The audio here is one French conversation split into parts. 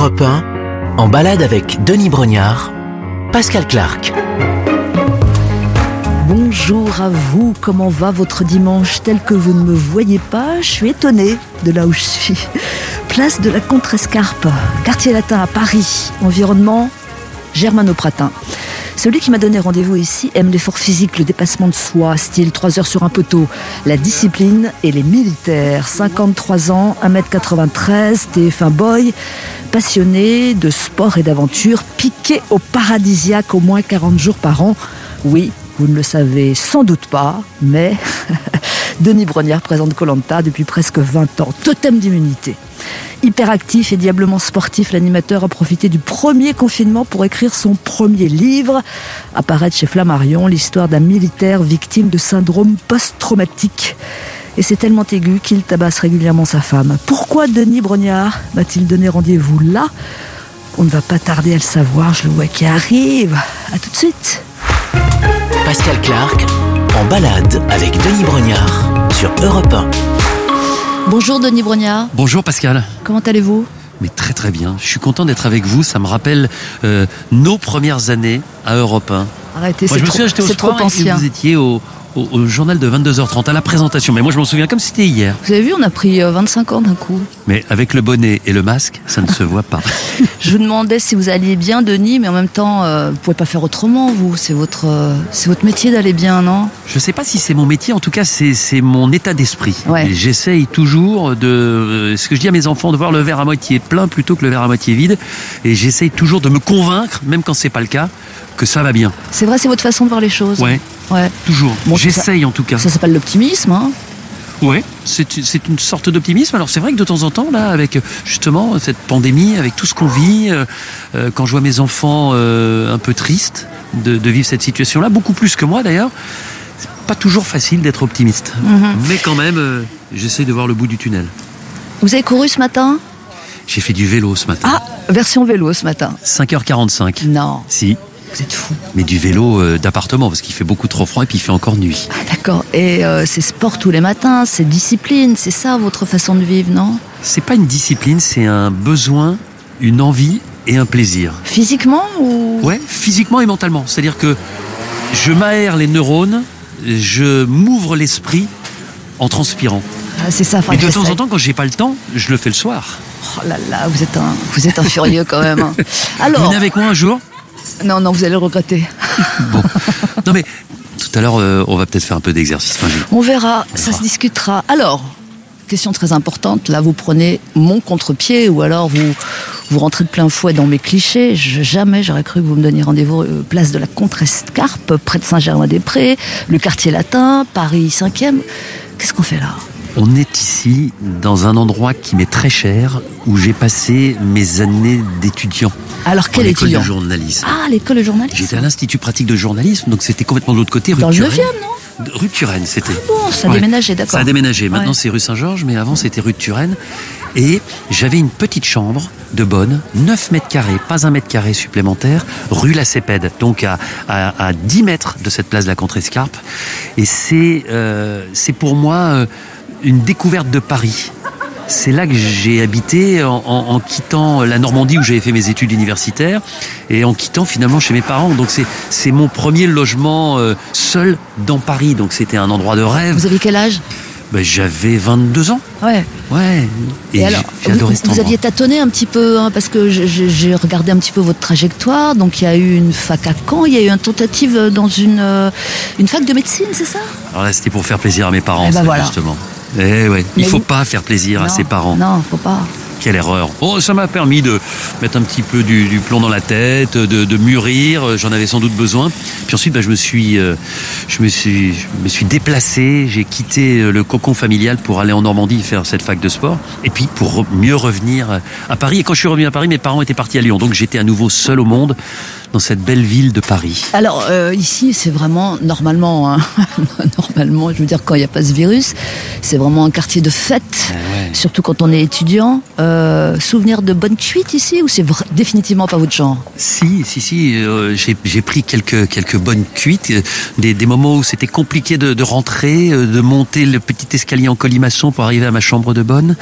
Europe 1, en balade avec Denis Brognard, Pascal Clark. Bonjour à vous, comment va votre dimanche tel que vous ne me voyez pas? Je suis étonnée de là où je suis. Place de la Contrescarpe, quartier latin à Paris, environnement germano-pratin. Celui qui m'a donné rendez-vous ici aime l'effort physique, le dépassement de soi, style 3 heures sur un poteau, la discipline et les militaires. 53 ans, 1m93, TF1 boy, passionné de sport et d'aventure, piqué au paradisiaque au moins 40 jours par an. Oui, vous ne le savez sans doute pas, mais Denis Brognard présente Colanta depuis presque 20 ans. Totem d'immunité. Hyperactif et diablement sportif, l'animateur a profité du premier confinement pour écrire son premier livre. Apparaître chez Flammarion l'histoire d'un militaire victime de syndrome post-traumatique. Et c'est tellement aigu qu'il tabasse régulièrement sa femme. Pourquoi Denis Brognard m'a-t-il donné rendez-vous là? On ne va pas tarder à le savoir, je le vois qui arrive. A tout de suite. Pascal Clark, en balade avec Denis Brognard sur Europe 1. Bonjour Denis Brognard. Bonjour Pascal. Comment allez-vous? Mais très très bien. Je suis content d'être avec vous. Ça me rappelle euh, nos premières années à Europe 1. Arrêtez, c'est trop, trop sport et ancien. vous étiez au, au- au journal de 22h30 à la présentation. Mais moi, je m'en souviens comme c'était hier. Vous avez vu, on a pris euh, 25 ans d'un coup. Mais avec le bonnet et le masque, ça ne se voit pas. Je vous demandais si vous alliez bien, Denis, mais en même temps, euh, vous pouvez pas faire autrement, vous. C'est votre, euh, c'est votre métier d'aller bien, non? Je sais pas si c'est mon métier, en tout cas, c'est c'est mon état d'esprit. Ouais. J'essaye toujours de, euh, ce que je dis à mes enfants, de voir le verre à moitié plein plutôt que le verre à moitié vide. Et j'essaye toujours de me convaincre, même quand c'est pas le cas, que ça va bien. C'est vrai, c'est votre façon de voir les choses. Ouais, Ouais. toujours. Bon, J'essaye en tout cas. Ça s'appelle l'optimisme, hein Ouais, c'est une sorte d'optimisme. Alors c'est vrai que de temps en temps, là, avec justement cette pandémie, avec tout ce qu'on vit, euh, euh, quand je vois mes enfants euh, un peu tristes de, de vivre cette situation-là, beaucoup plus que moi d'ailleurs, c'est pas toujours facile d'être optimiste. Mhm. Mais quand même, euh, j'essaie de voir le bout du tunnel. Vous avez couru ce matin? J'ai fait du vélo ce matin. Ah, version vélo ce matin. 5h45. Non, Si, vous êtes fou. mais du vélo euh, d'appartement parce qu'il fait beaucoup trop froid et puis il fait encore nuit. Ah, D'accord. Et euh, c'est sport tous les matins, c'est discipline, c'est ça votre façon de vivre, non? C'est pas une discipline, c'est un besoin, une envie et un plaisir. Physiquement ou? Ouais, physiquement et mentalement. C'est-à-dire que je m'aère les neurones, je m'ouvre l'esprit en transpirant. Ah, C'est ça. Mais de temps en temps, quand j'ai pas le temps, je le fais le soir. Oh là là, vous êtes un, vous êtes un furieux quand même. hein. Alors, Venez avec moi un jour? Non, non, vous allez le regretter. Bon, non mais tout à l'heure, euh, on va peut-être faire un peu d'exercice. Enfin, je- On verra, ça se discutera. Alors, question très importante, là vous prenez mon contre-pied ou alors vous, vous rentrez de plein fouet dans mes clichés. Je- jamais j'aurais cru que vous me donniez rendez-vous euh, place de la Contrescarpe, près de Saint-Germain-des-Prés, le quartier latin, Paris 5e. Qu'est-ce qu'on fait là? On est ici dans un endroit qui m'est très cher, où j'ai passé mes années d'étudiant. Alors quel école étudiant? de journalisme. Ah, l'école de journalisme J'étais à l'Institut pratique de journalisme, donc c'était complètement de l'autre côté, rue Dans de le Turenne. 9e, non? Rue de Turenne, c'était. Bon, ça a Ouais. déménagé, d'accord. Ça a déménagé. Maintenant, Ouais. c'est rue Saint-Georges, mais avant, c'était rue de Turenne. Et j'avais une petite chambre de bonne, 9 mètres carrés, pas un mètre carré supplémentaire, rue La Cépède, donc à, à, à 10 mètres de cette place de la Contrescarpe. Et c'est euh, c'est pour moi euh, une découverte de Paris. C'est là que j'ai habité en, en- en quittant la Normandie où j'avais fait mes études universitaires et en quittant finalement chez mes parents. Donc c'est mon premier logement euh, seul dans Paris. Donc c'était un endroit de rêve. Vous avez quel âge? Ben, j'avais 22 ans. Ouais. Ouais. Et, Et, alors, vous, vous aviez tâtonné un petit peu, hein, parce que j'ai regardé un petit peu votre trajectoire. Donc, il y a eu une fac à Caen, il y a eu une tentative dans une, euh, une fac de médecine, c'est ça? Alors là, c'était pour faire plaisir à mes parents, Eh ben voilà. justement. Eh ouais, il faut pas faire plaisir à ses parents. Non, faut pas. Quelle erreur. Oh, ça m'a permis de mettre un petit peu du, du plomb dans la tête, de, de mûrir. J'en avais sans doute besoin. Puis ensuite, bah, je me suis, euh, je me suis, je me suis déplacé. J'ai quitté euh, le cocon familial pour aller en Normandie faire cette fac de sport. Et puis pour mieux revenir à Paris. Et quand je suis revenu à Paris, mes parents étaient partis à Lyon. Donc j'étais à nouveau seul au monde. Dans cette belle ville de Paris Alors euh, ici, c'est vraiment normalement, hein, normalement, je veux dire quand il n'y a pas ce virus, c'est vraiment un quartier de fête, Ah ouais. surtout quand on est étudiant. Euh, souvenir de bonnes cuites ici ou c'est définitivement pas votre genre? Si, si, si, euh, j'ai pris quelques quelques bonnes cuites, euh, des, des moments où c'était compliqué de, de rentrer, de monter le petit escalier en colimaçon pour arriver à ma chambre de bonne.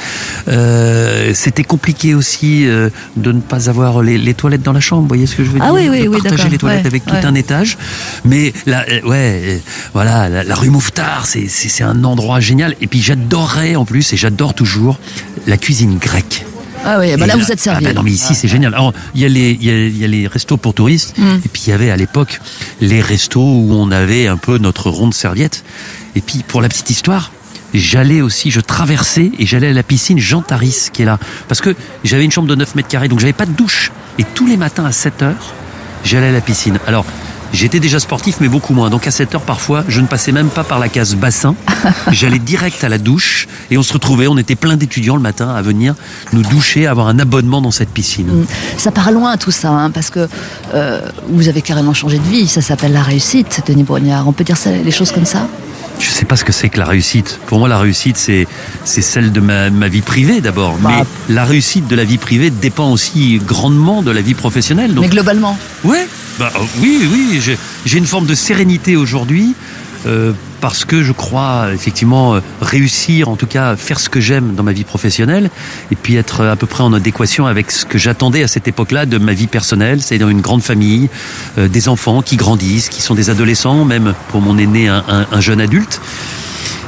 C'était compliqué aussi de ne pas avoir les, les toilettes dans la chambre. Vous voyez ce que je veux Ah dire? oui, oui, les toilettes Ouais, avec tout ouais. un étage. Mais là, euh, ouais, euh, voilà, la, la rue Mouffetard, c'est un endroit génial. Et puis j'adorerais en plus, et j'adore toujours la cuisine grecque. Ah oui, bah là, vous êtes servi. Ah bah non, mais ici, c'est génial. Alors, il y, a les, il, y a, il y a les restos pour touristes, Mm. et puis il y avait à l'époque les restos où on avait un peu notre ronde serviette. Et puis, pour la petite histoire, j'allais aussi, je traversais et j'allais à la piscine Jean Taris qui est là. Parce que j'avais une chambre de 9 mètres carrés, donc j'avais pas de douche. Et tous les matins à 7 heures, j'allais à la piscine. Alors, J'étais déjà sportif, mais beaucoup moins. Donc à 7 heures, parfois, je ne passais même pas par la case bassin. J'allais direct à la douche et on se retrouvait, on était plein d'étudiants le matin à venir nous doucher, avoir un abonnement dans cette piscine. Mm. Ça part loin tout ça, hein, parce que euh, vous avez carrément changé de vie. Ça s'appelle la réussite, Denis Brognard. On peut dire ça, les choses comme ça? Je sais pas ce que c'est que la réussite. Pour moi, la réussite, c'est c'est celle de ma, ma vie privée d'abord. Bah. Mais la réussite de la vie privée dépend aussi grandement de la vie professionnelle. Donc, Mais globalement, ouais, bah, euh, oui, oui, j'ai une forme de sérénité aujourd'hui. Euh, parce que je crois effectivement euh, réussir, en tout cas faire ce que j'aime dans ma vie professionnelle, et puis être à peu près en adéquation avec ce que j'attendais à cette époque-là de ma vie personnelle, c'est-à-dire une grande famille, euh, des enfants qui grandissent, qui sont des adolescents, même pour mon aîné un, un- un jeune adulte.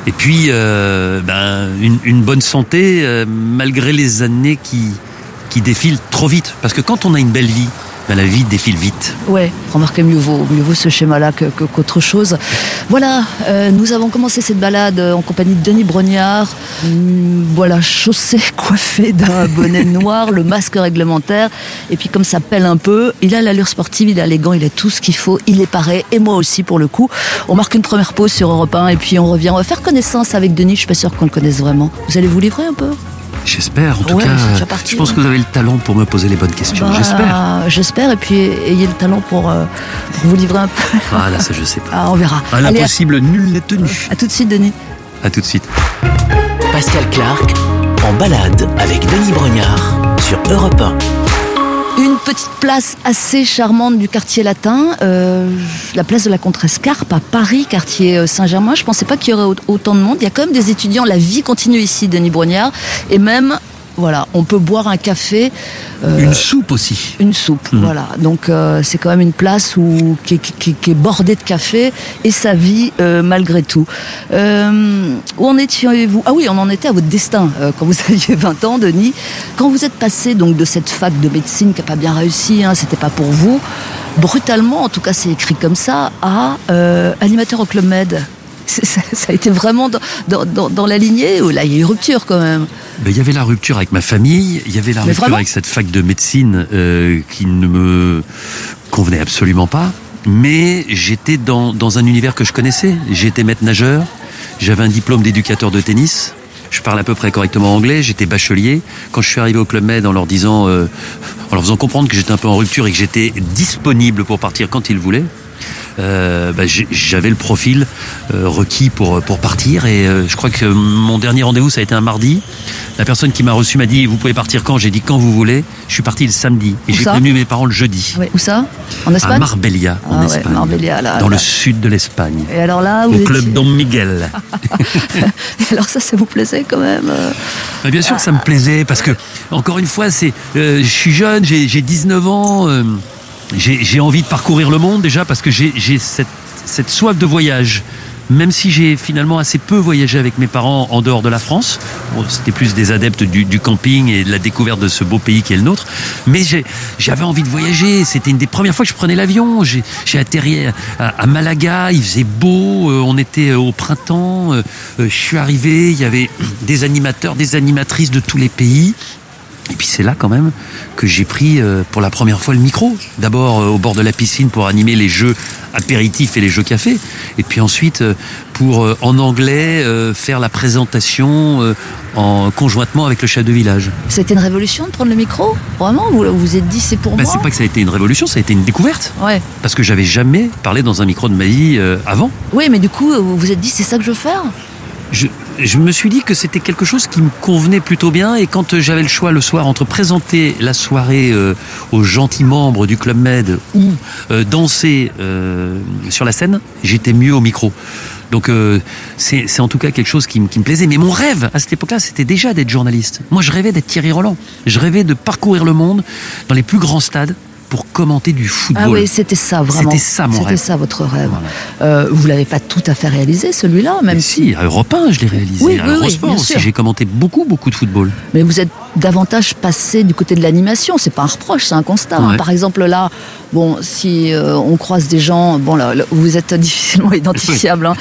Et puis, ben, une, une bonne santé, malgré les années qui, qui défilent trop vite. Parce que quand on a une belle vie, ben, la vie défile vite. ouais, remarquez, mieux vaut, mieux vaut ce schéma-là que- que- qu'autre chose. Voilà, euh, nous avons commencé cette balade en compagnie de Denis Brognard. Hum, voilà, chaussé, coiffé d'un bonnet noir, le masque réglementaire. Et puis comme ça pèle un peu, il a l'allure sportive, il a les gants, il a tout ce qu'il faut, il est paré, et moi aussi pour le coup. On marque une première pause sur Europe 1 et puis on revient. On va faire connaissance avec Denis, je suis pas sûre qu'on le connaisse vraiment. Vous allez vous livrer un peu? J'espère, en tout Ouais, cas. parti, je pense ouais. que vous avez le talent pour me poser les bonnes questions. Bah, J'espère. J'espère, et puis ayez le talent pour, euh, pour vous livrer un peu. Ah là, ça je sais pas. Ah, on verra. À Allez, l'impossible, nul n'est tenu. à tout de suite, Denis. À tout de suite. Pascal Clark en balade avec Denis Brognard sur Europe 1. Une petite place assez charmante du quartier latin, euh, la place de la Contrescarpe à Paris, quartier euh, Saint-Germain. Je pensais pas qu'il y aurait au- autant de monde. Il y a quand même des étudiants. La vie continue ici, Denis Brognard. Et même, voilà, on peut boire un café. euh, Une soupe aussi. une soupe, Mhm. voilà. Donc euh, c'est quand même une place où, qui, qui- qui- qui est bordée de café et sa vie euh, malgré tout. Où en étiez-vous? Ah oui, on en était à votre destin quand vous aviez 20 ans, Denis. Quand vous êtes passé donc de cette fac de médecine qui n'a pas bien réussi, hein, c'était pas pour vous, brutalement, en tout cas c'est écrit comme ça, à animateur au Club Med. Ça, ça a été vraiment dans, dans- dans- dans la lignée où là il y a eu rupture quand même. Ben, Il y avait la rupture avec ma famille, il y avait la Mais rupture avec cette fac de médecine euh, qui ne me convenait absolument pas. Mais j'étais dans, dans un univers que je connaissais. J'étais maître nageur, j'avais un diplôme d'éducateur de tennis, je parle à peu près correctement anglais, j'étais bachelier. Quand je suis arrivé au Club Med en leur disant, euh, en leur faisant comprendre que j'étais un peu en rupture et que j'étais disponible pour partir quand ils voulaient, euh, bah, j'avais le profil euh, requis pour, pour partir et euh, je crois que mon dernier rendez-vous ça a été un mardi. La personne qui m'a reçu m'a dit vous pouvez partir quand? J'ai dit quand vous voulez. Je suis parti le samedi et j'ai prévenu mes parents le jeudi. Ouais, où ça? En À Espagne Marbella en Ah ouais, Espagne. Marbella, là, dans là. le sud de l'Espagne. Et alors là, Au vous club étiez- Don Miguel. Et alors ça, ça vous plaisait quand même Bah, bien sûr que ça me plaisait parce que encore une fois c'est je suis jeune j'ai j'ai 19 ans j'ai envie de parcourir le monde déjà parce que j'ai cette soif de voyage même si j'ai finalement assez peu voyagé avec mes parents en dehors de la France, bon, c'était plus des adeptes du, camping et de la découverte de ce beau pays qui est le nôtre, mais j'avais envie de voyager. C'était une des premières fois que je prenais l'avion. J'ai atterri à, à Malaga, il faisait beau, euh, on était au printemps. euh, euh, je suis arrivé, il y avait des animateurs, des animatrices de tous les pays. Et puis c'est là quand même que j'ai pris euh, pour la première fois le micro. D'abord euh, au bord de la piscine pour animer les jeux apéritif et les jeux café. Et puis ensuite, euh, pour en anglais faire la présentation en conjointement avec le chef de village. C'était une révolution de prendre le micro? Vraiment? Vous vous êtes dit c'est pour Bah, moi? c'est pas que ça a été une révolution, ça a été une découverte. Ouais. Parce que j'avais jamais parlé dans un micro de ma vie avant. Oui, mais du coup, vous vous êtes dit c'est ça que je veux faire? Je, je me suis dit que c'était quelque chose qui me convenait plutôt bien et quand euh, j'avais le choix le soir entre présenter la soirée euh, aux gentils membres du Club Med ou euh, danser sur la scène, j'étais mieux au micro. Donc c'est en tout cas quelque chose qui, qui me plaisait. Mais mon rêve à cette époque-là, c'était déjà d'être journaliste. Moi, je rêvais d'être Thierry Roland. Je rêvais de parcourir le monde dans les plus grands stades pour commenter du football. Ah oui, c'était ça vraiment. C'était ça, mon C'était rêve. ça votre rêve. Voilà. Euh, vous l'avez pas tout à fait réalisé celui-là, même Mais si, à Europe 1, je l'ai réalisé. Oui, à oui, oui, Eurosport bien aussi, j'ai commenté beaucoup, beaucoup de football. Mais vous êtes davantage passé du côté de l'animation. C'est pas un reproche, c'est un constat. Ouais. Par exemple, là, bon, si euh, on croise des gens, bon, là, là, vous êtes difficilement identifiable, hein.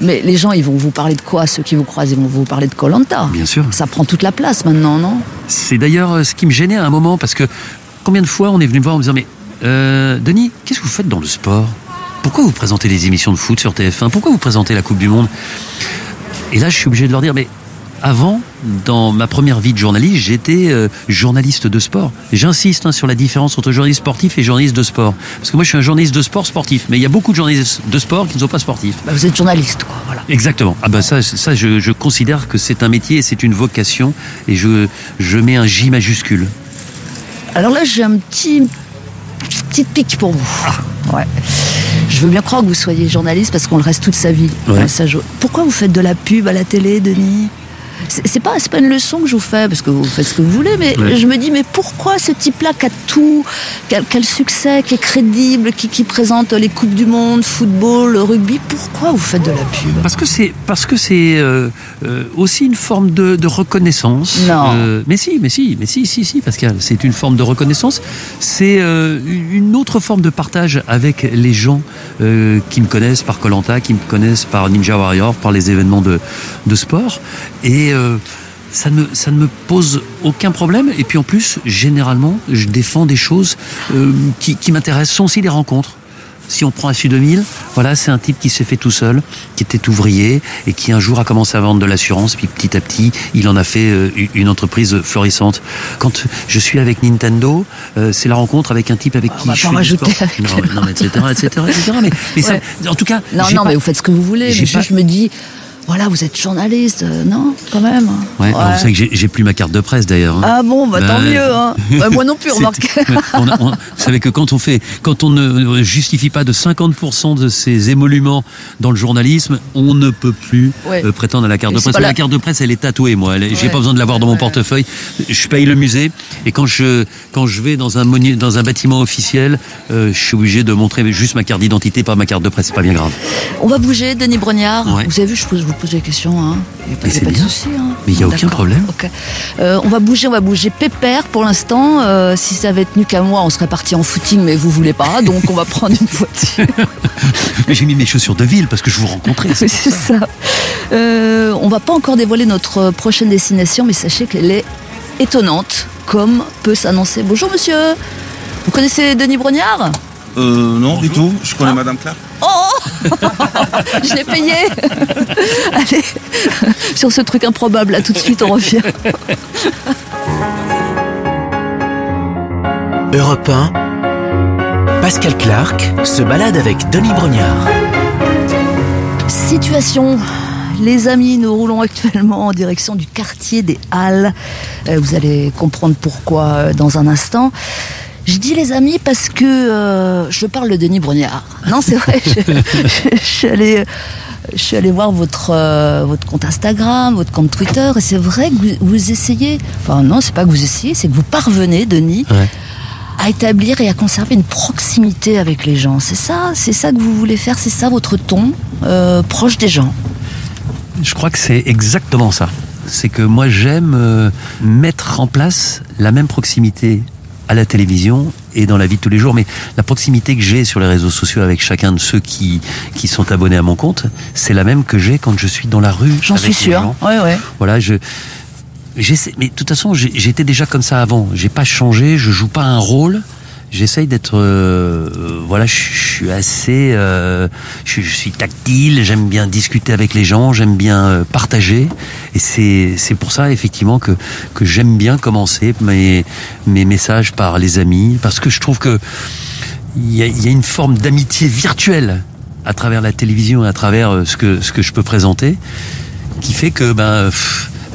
mais les gens, ils vont vous parler de quoi? Ceux qui vous croisent, ils vont vous parler de Colanta. Bien sûr. Ça prend toute la place maintenant, non? C'est d'ailleurs euh, ce qui me gênait à un moment parce que combien de fois on est venu me voir en me disant mais euh, Denis, qu'est-ce que vous faites dans le sport? Pourquoi vous présentez des émissions de foot sur TF1 Pourquoi vous présentez la Coupe du Monde? Et là, je suis obligé de leur dire mais avant, dans ma première vie de journaliste, j'étais euh, journaliste de sport. J'insiste hein, sur la différence entre journaliste sportif et journaliste de sport. Parce que moi, je suis un journaliste de sport sportif. Mais il y a beaucoup de journalistes de sport qui ne sont pas sportifs. Bah, Vous êtes journaliste, quoi. Voilà. Exactement. Ah bah ça, ça je, je considère que c'est un métier et c'est une vocation. Et je, je mets un J majuscule. Alors là, j'ai un petit petite pique pour vous. Ah. Ouais. Je veux bien croire que vous soyez journaliste parce qu'on le reste toute sa vie. Ouais. Ouais, ça, je- Pourquoi vous faites de la pub à la télé, Denis? C'est pas, c'est pas une leçon que je vous fais, parce que vous faites ce que vous voulez, mais Ouais. je me dis, mais pourquoi ce type-là qui a tout, qui a, qui a le succès, qui est crédible, qui, qui présente les Coupes du Monde, football, rugby, pourquoi vous faites de la pub? Parce que c'est parce que c'est euh, euh, aussi une forme de, de reconnaissance. Non. Euh, mais si, mais si, mais si, si, si, Pascal, c'est une forme de reconnaissance. C'est euh, une autre forme de partage avec les gens euh, qui me connaissent par Colanta, qui me connaissent par Ninja Warrior, par les événements de, de sport, et euh, ça ne, me- ça ne me pose aucun problème. Et puis en plus, généralement, je défends des choses euh, qui, qui m'intéressent. Ce sont aussi des rencontres. Si on prend Assu 2000, voilà, c'est un type qui s'est fait tout seul, qui était ouvrier et qui un jour a commencé à vendre de l'assurance, puis petit à petit, il en a fait euh, une entreprise florissante. Quand je suis avec Nintendo, euh, c'est la rencontre avec un type avec qui va je pas fais sport. avec Non, mais- non, mais etc., etc., etc. Mais, mais ça- en tout cas, Non, non, pas- mais vous faites ce que vous voulez. Mais pas- je me dis, voilà, vous êtes journaliste, euh, non, quand même. Ouais, alors vous savez que j'ai- plus ma carte de presse d'ailleurs. hein. Ah bon, bah tant mieux. Hein. Bah, moi non plus, remarquez. on a- on- vous savez que quand on fait, quand on ne justifie pas de 50% de ses émoluments dans le journalisme, on ne peut plus Ouais. euh, prétendre à la carte Et de presse. la- La carte de presse, elle est tatouée, moi. J'ai pas besoin de l'avoir dans mon portefeuille. Je paye le musée et quand je quand je vais dans un monu- dans un bâtiment officiel, euh, je suis obligé de montrer juste ma carte d'identité, pas ma carte de presse. C'est pas bien grave. On va bouger, Denis Brognard. Vous avez vu, je, je vous pose des questions. Hein. Il n'y a pas, Mais il y a c'est pas de bien. souci. Hein. Mais il y a aucun problème. Euh, on va bouger, on va bouger. Pépère, pour l'instant, euh, si ça avait tenu qu'à moi, on serait parti en footing, mais vous voulez pas, donc on va prendre une voiture. Mais j'ai mis mes chaussures de ville parce que je vous rencontrais. C'est ça. Euh, on va pas encore dévoiler notre prochaine destination, mais sachez qu'elle est étonnante, comme peut s'annoncer. Bonjour monsieur. Vous connaissez Denis Brognard? Euh, non, du tout. Je connais Madame Clark. Je l'ai payé. Allez, sur ce truc improbable, là, tout de suite, on revient. Europe 1, Pascal Clark se balade avec Denis Brognard. Situation. Les amis, nous roulons actuellement en direction du quartier des Halles. Euh, vous allez comprendre pourquoi euh, dans un instant. Je dis les amis parce que euh, je parle de Denis Brognard. Non, c'est vrai. Je, je- je suis allée, je suis allée voir votre euh, votre compte Instagram, votre compte Twitter, et c'est vrai que vous, vous essayez. Enfin non, c'est pas que vous essayez, c'est que vous parvenez, Denis, Ouais. à établir et à conserver une proximité avec les gens. C'est ça, c'est ça que vous voulez faire, c'est ça votre ton, euh, proche des gens. Je crois que c'est exactement ça. C'est que moi j'aime mettre en place la même proximité à la télévision et dans la vie de tous les jours. Mais la proximité que j'ai sur les réseaux sociaux avec chacun de ceux qui, qui sont abonnés à mon compte, c'est la même que j'ai quand je suis dans la rue. J'en suis sûr. Ouais, ouais. Voilà, je. Mais de toute façon, j'étais déjà comme ça avant. J'ai pas changé, je joue pas un rôle. J'essaye d'être, euh, voilà, je suis assez, euh, je, suis tactile. J'aime bien discuter avec les gens, j'aime bien euh, partager, et c'est pour ça effectivement que que j'aime bien commencer mes mes messages par les amis, parce que je trouve que il y a, y a une forme d'amitié virtuelle à travers la télévision et à travers euh, ce que ce que je peux présenter, qui fait que ben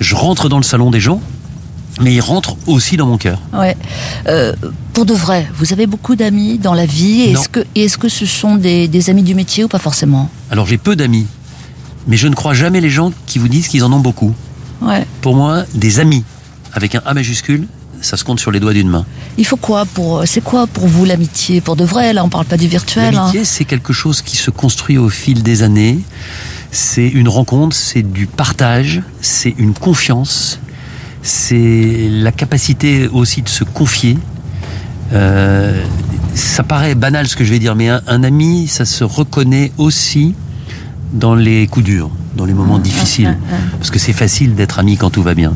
je rentre dans le salon des gens, mais ils rentrent aussi dans mon cœur. Ouais. Euh, pour de vrai, vous avez beaucoup d'amis dans la vie. Est-ce que, est-ce que ce sont des, des amis du métier ou pas forcément? Alors j'ai peu d'amis, mais je ne crois jamais les gens qui vous disent qu'ils en ont beaucoup. Ouais. Pour moi, des amis avec un A majuscule, ça se compte sur les doigts d'une main. Il faut quoi pour. C'est quoi pour vous l'amitié? Pour de vrai, là, on parle pas du virtuel. hein. L'amitié, c'est quelque chose qui se construit au fil des années. C'est une rencontre, c'est du partage, c'est une confiance, c'est la capacité aussi de se confier. Euh, ça paraît banal ce que je vais dire, mais un, un ami, ça se reconnaît aussi dans les coups durs, dans les moments difficiles. Parce que c'est facile d'être ami quand tout va bien.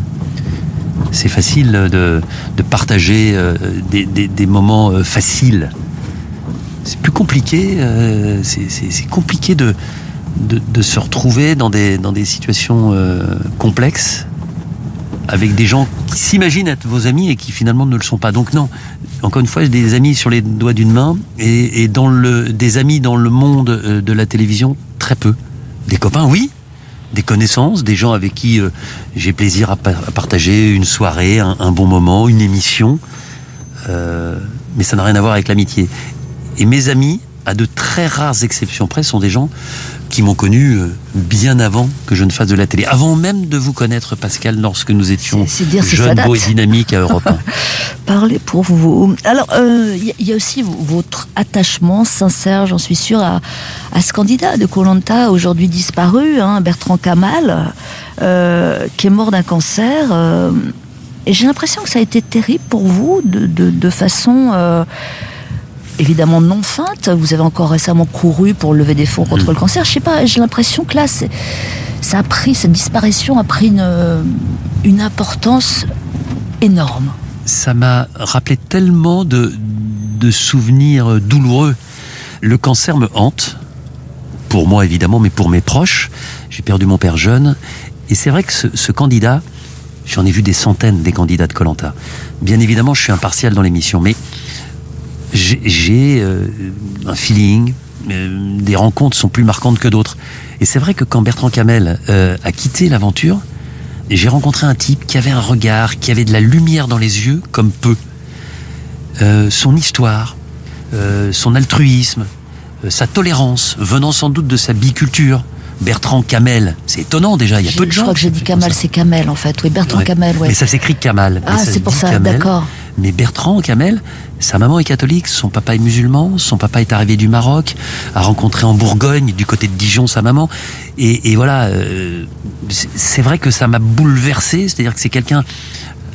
C'est facile de, de partager euh, des, des- des moments euh, faciles. C'est plus compliqué. euh, c'est- compliqué de, de, de se retrouver dans des, dans des situations complexes avec des gens qui s'imaginent être vos amis et qui finalement ne le sont pas. Donc non, encore une fois, des amis sur les doigts d'une main et, des amis dans le monde euh, de la télévision, très peu. Des copains, oui. Des connaissances, des gens avec qui euh, j'ai plaisir à, par- à partager une soirée, un, un bon moment, une émission. Euh, mais ça n'a rien à voir avec l'amitié. Et mes amis, à de très rares exceptions près, sont des gens qui m'ont connu euh, bien avant que je ne fasse de la télé. Avant même de vous connaître, Pascal, lorsque nous étions jeunes, beaux et dynamiques à Europe 1. Parlez pour vous. Alors, euh, il y, a- il y a aussi votre attachement sincère, j'en suis sûre, à, à ce candidat de Colanta, aujourd'hui disparu, hein, Bertrand Kamal, euh, qui est mort d'un cancer. euh, et j'ai l'impression que ça a été terrible pour vous, de, de, de façon euh, évidemment non feinte. Vous avez encore récemment couru pour lever des fonds contre le cancer. Je sais pas, j'ai l'impression que là, ça a pris, cette disparition a pris une, une importance énorme. ça m'a rappelé tellement de, de souvenirs douloureux. Le cancer me hante, pour moi évidemment, mais pour mes proches. J'ai perdu mon père jeune. Et c'est vrai que ce, ce candidat, j'en ai vu des centaines des candidats de Colanta. Bien évidemment, je suis impartial dans l'émission, mais j'ai- euh, un feeling, euh, des rencontres sont plus marquantes que d'autres. Et c'est vrai que quand Bertrand Camel euh, a quitté l'aventure, j'ai rencontré un type qui avait un regard, qui avait de la lumière dans les yeux, comme peu. Son histoire, son altruisme, sa tolérance, venant sans doute de sa biculture. Bertrand Camel, c'est étonnant déjà, il y a peu de je gens. crois que j'ai dit ça. c'est Kamel en fait. Oui, Bertrand Ouais. Kamel, ouais. Mais ça s'écrit Kamal. Ah, c'est pour ça, d'accord. Mais Bertrand Kamel, sa maman est catholique, son papa est musulman, son papa est arrivé du Maroc, a rencontré en Bourgogne, du côté de Dijon, sa maman. Et, et voilà, euh, c'est c'est vrai que ça m'a bouleversé, c'est-à-dire que c'est quelqu'un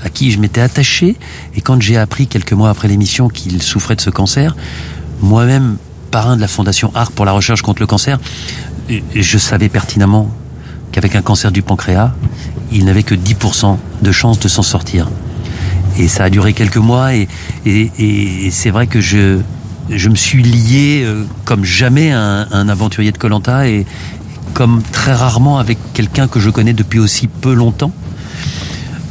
à qui je m'étais attaché. Et quand j'ai appris quelques mois après l'émission qu'il souffrait de ce cancer, moi-même, parrain de la Fondation ARC pour la recherche contre le cancer, et- et je savais pertinemment qu'avec un cancer du pancréas, il n'avait que 10% de chances de s'en sortir. Et ça a duré quelques mois et, et, et- et c'est vrai que je, je me suis lié euh, comme jamais à un, à un aventurier de Colanta et comme très rarement avec quelqu'un que je connais depuis aussi peu longtemps.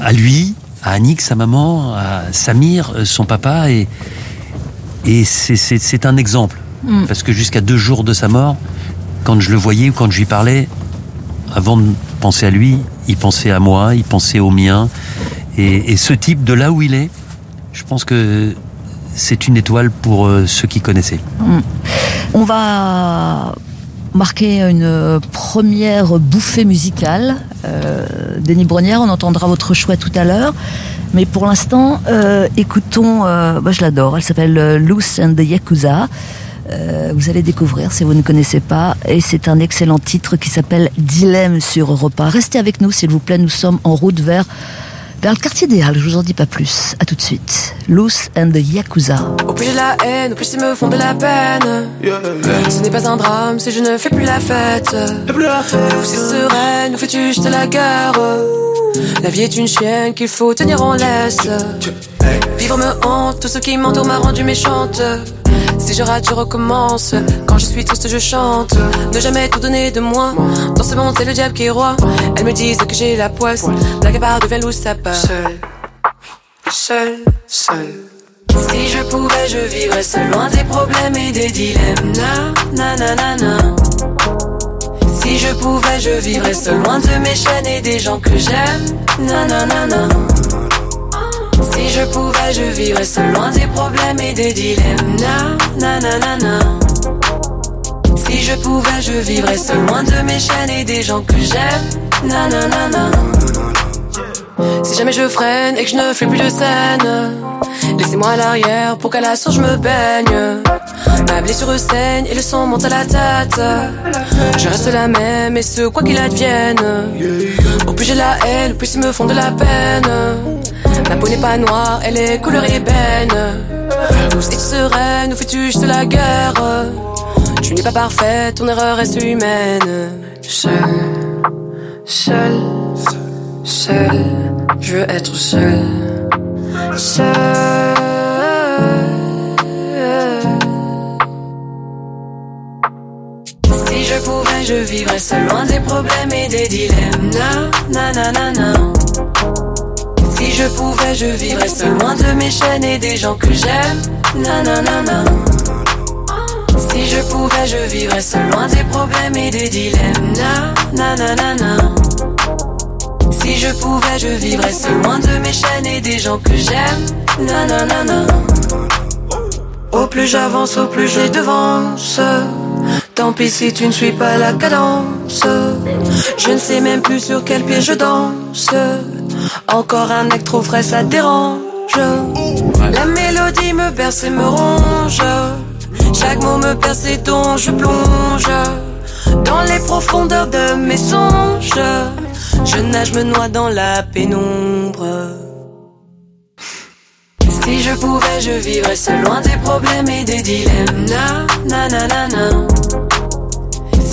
À lui, à Annick, sa maman, à Samir, euh, son papa et, et c'est- c'est c'est un exemple. Mm. Parce que jusqu'à deux jours de sa mort, quand je le voyais ou quand je lui parlais, avant de penser à lui, il pensait à moi, il pensait au mien. Et, ce type, de là où il est, je pense que c'est une étoile pour euh, ceux qui connaissaient. On va marquer une première bouffée musicale. Euh, Denis Brognière, on entendra votre choix tout à l'heure. Mais pour l'instant, euh, écoutons, euh, moi je l'adore, elle s'appelle Loose and the Yakuza. Euh, vous allez découvrir si vous ne connaissez pas. Et c'est un excellent titre qui s'appelle Dilemme sur Europa. Restez avec nous s'il vous plaît, nous sommes en route vers, vers le quartier des Halles, je vous en dis pas plus. À tout de suite. Loose and the Yakuza. Au plus j'ai la haine, au plus ils me font de la peine. Ce n'est pas un drame si je ne fais plus la fête. Ou c'est sereine, ou fais-tu jeter la guerre? La vie est une chienne qu'il faut tenir en laisse. Vivre me hante, tout ce qui m'entoure m'a rendu méchante. Si je rate, je recommence. Quand je suis triste, je chante. Ne jamais tout donner de moi. Dans ce monde, c'est le diable qui est roi. Elles me disent que j'ai la poisse. La gabarre devient loup, ça part. Seul, seul, seul. Si je pouvais, je vivrais seul, loin des problèmes et des dilemmes. Na, na, na, na, na. Si je pouvais, je vivrais seul, loin de mes chaînes et des gens que j'aime. Na, na, na, na. Si je pouvais, je vivrais seul, loin des problèmes et des dilemmes. Na, na, na, na. Si je pouvais, je vivrais seul, loin de mes chaînes et des gens que j'aime. Na, na, na, na. Si jamais je freine et que je ne fais plus de scène, laissez-moi à l'arrière pour qu'à la source je me baigne. Ma blessure saigne et le sang monte à la tête. Je reste la même et ce quoi qu'il advienne. Au plus j'ai la haine, au plus ils me font de la peine. Ma peau n'est pas noire, elle est couleur ébène. Tous est sereine, nous fais-tu juste la guerre? Tu n'es pas parfaite, ton erreur reste humaine. Seul, seul, seul, je veux être seul. Seul. Si je pouvais, je vivrais seul, des problèmes et des dilemmes. Na, na, na, na, na. Si je pouvais, je vivrais seul, loin de mes chaînes et des gens que j'aime. Na, na, na, na. Si je pouvais, je vivrais seul, loin des problèmes et des dilemmes. Na, na, na, na, na. Si je pouvais, je vivrais seul, loin de mes chaînes et des gens que j'aime. Na, na, na, na. Au plus j'avance, au plus je devance. Tant pis si tu ne suis pas la cadence. Je ne sais même plus sur quel pied je danse. Encore un acte trop frais, ça dérange. La mélodie me berce et me ronge. Chaque mot me perce et dont je plonge. Dans les profondeurs de mes songes. Je nage, me noie dans la pénombre. Si je pouvais, je vivrais seul, loin des problèmes et des dilemmes. Na, na, na, na, na.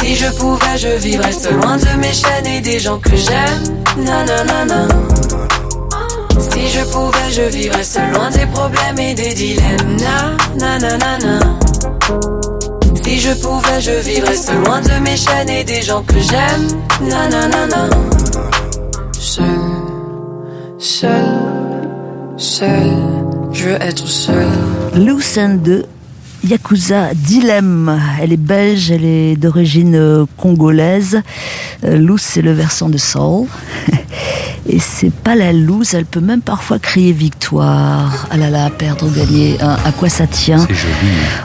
Si je pouvais, je vivrais seul, loin de mes chaînes et des gens que j'aime. Na, na, na, na. Si je pouvais, je vivrais seul, loin des problèmes et des dilemmes. Na, na, na, na, na. Si je pouvais, je vivrais seul, loin de mes chaînes et des gens que j'aime. Na, na, na, na. Seul, seul, seul, je veux être seul. Lucen de Yakuza Dilemme. Elle est belge, elle est d'origine euh, congolaise. Euh, Luz, c'est le versant de soul. Et c'est pas la loose, elle peut même parfois crier victoire. Ah là là, perdre ou gagner, hein, à quoi ça tient C'est joli.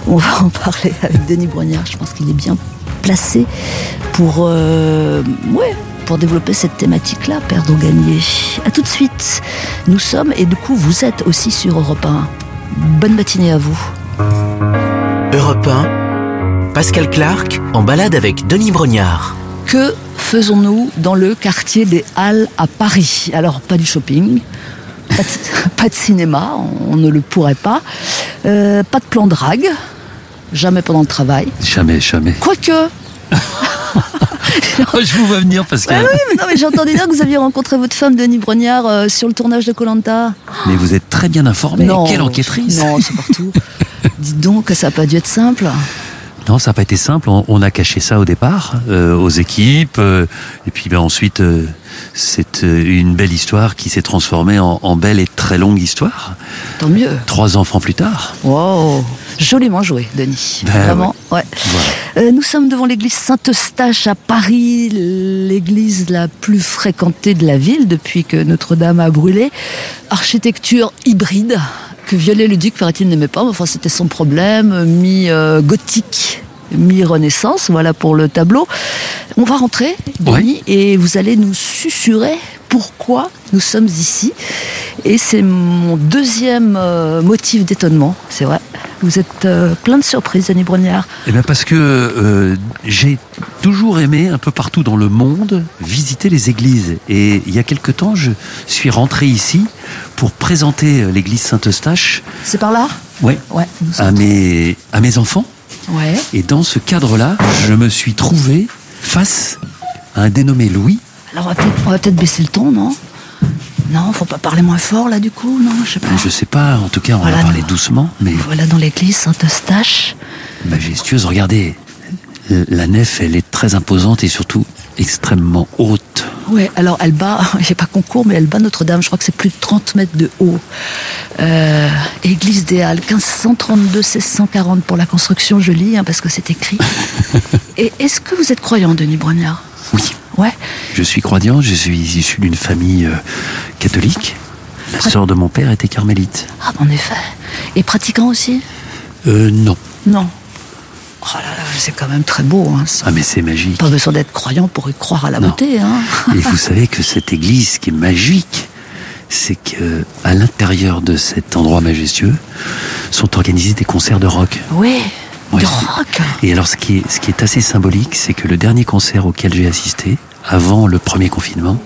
On va en parler avec Denis Brognard. Je pense qu'il est bien placé pour, euh, ouais, pour développer cette thématique-là, perdre ou gagner. À tout de suite. Nous sommes, et du coup, vous êtes aussi sur Europe 1. Bonne matinée à vous. Europe 1, Pascal Clark en balade avec Denis Brognard. Que faisons-nous dans le quartier des Halles à Paris? Alors, pas du shopping, pas de, pas de cinéma, on ne le pourrait pas, euh, pas de plan de drague, jamais pendant le travail. Jamais, jamais. Quoique, je vous vois venir parce que. Ah oui, mais non, mais j'ai entendu dire que vous aviez rencontré votre femme Denis Brognard euh, sur le tournage de Colanta. Mais vous êtes très bien informé. Quelle enquêtrice Non, c'est partout. Dites donc que ça n'a pas dû être simple. Non, ça n'a pas été simple. On, on a caché ça au départ, euh, aux équipes. euh, et puis ben, ensuite, euh, c'est une belle histoire qui s'est transformée en, en belle et très longue histoire. Tant mieux. Trois enfants plus tard. Wow, joliment joué, Denis. Ben Vraiment, ouais. Nous sommes devant l'église Saint-Eustache à Paris, l'église la plus fréquentée de la ville depuis que Notre-Dame a brûlé. Architecture hybride que Viollet-le-Duc, paraît-il, n'aimait pas. mais Enfin, c'était son problème, mi-gothique. Mi-renaissance, voilà pour le tableau. On va rentrer, Denis, et vous allez nous susurrer pourquoi nous sommes ici. Et c'est mon deuxième euh, motif d'étonnement, c'est vrai. Vous êtes euh, plein de surprises, Denis Brognard. Eh bien parce que euh, j'ai toujours aimé un peu partout dans le monde visiter les églises. Et il y a quelque temps, je suis rentré ici pour présenter l'église Saint-Eustache C'est par là? Ouais. nous à, mes, à mes enfants. Ouais. Et dans ce cadre-là, je me suis trouvé face à un dénommé Louis. Alors on va peut-être baisser le ton, non? Non, faut pas parler moins fort là du coup, non, je sais pas. Ben, je sais pas, en tout cas, on Voilà, va parler doucement, mais Voilà dans l'église Saint-Eustache. majestueuse. Regardez, la nef, elle est très imposante et surtout extrêmement haute. Ouais, alors elle bat, j'ai pas concours, mais elle bat Notre-Dame, je crois que c'est plus de 30 mètres de haut. Euh, église des Halles, 1532-1640 pour la construction, je lis, hein, parce que c'est écrit. Et est-ce que vous êtes croyant, Denis Brognard? Oui, Ouais. je suis croyant, je suis issu d'une famille euh, catholique. La sœur de mon père était carmélite. Ah, en effet. Et pratiquant aussi? Euh, non. Non. Oh là là, c'est quand même très beau. Hein, ça. Ah, mais c'est magique. Pas besoin d'être croyant pour y croire à la Non. beauté. Hein. Et vous savez que cette église, ce qui est magique, c'est que à l'intérieur de cet endroit majestueux sont organisés des concerts de rock. Oui, Ouais. du rock. Et alors, ce qui est, ce qui est assez symbolique, c'est que le dernier concert auquel j'ai assisté, avant le premier confinement,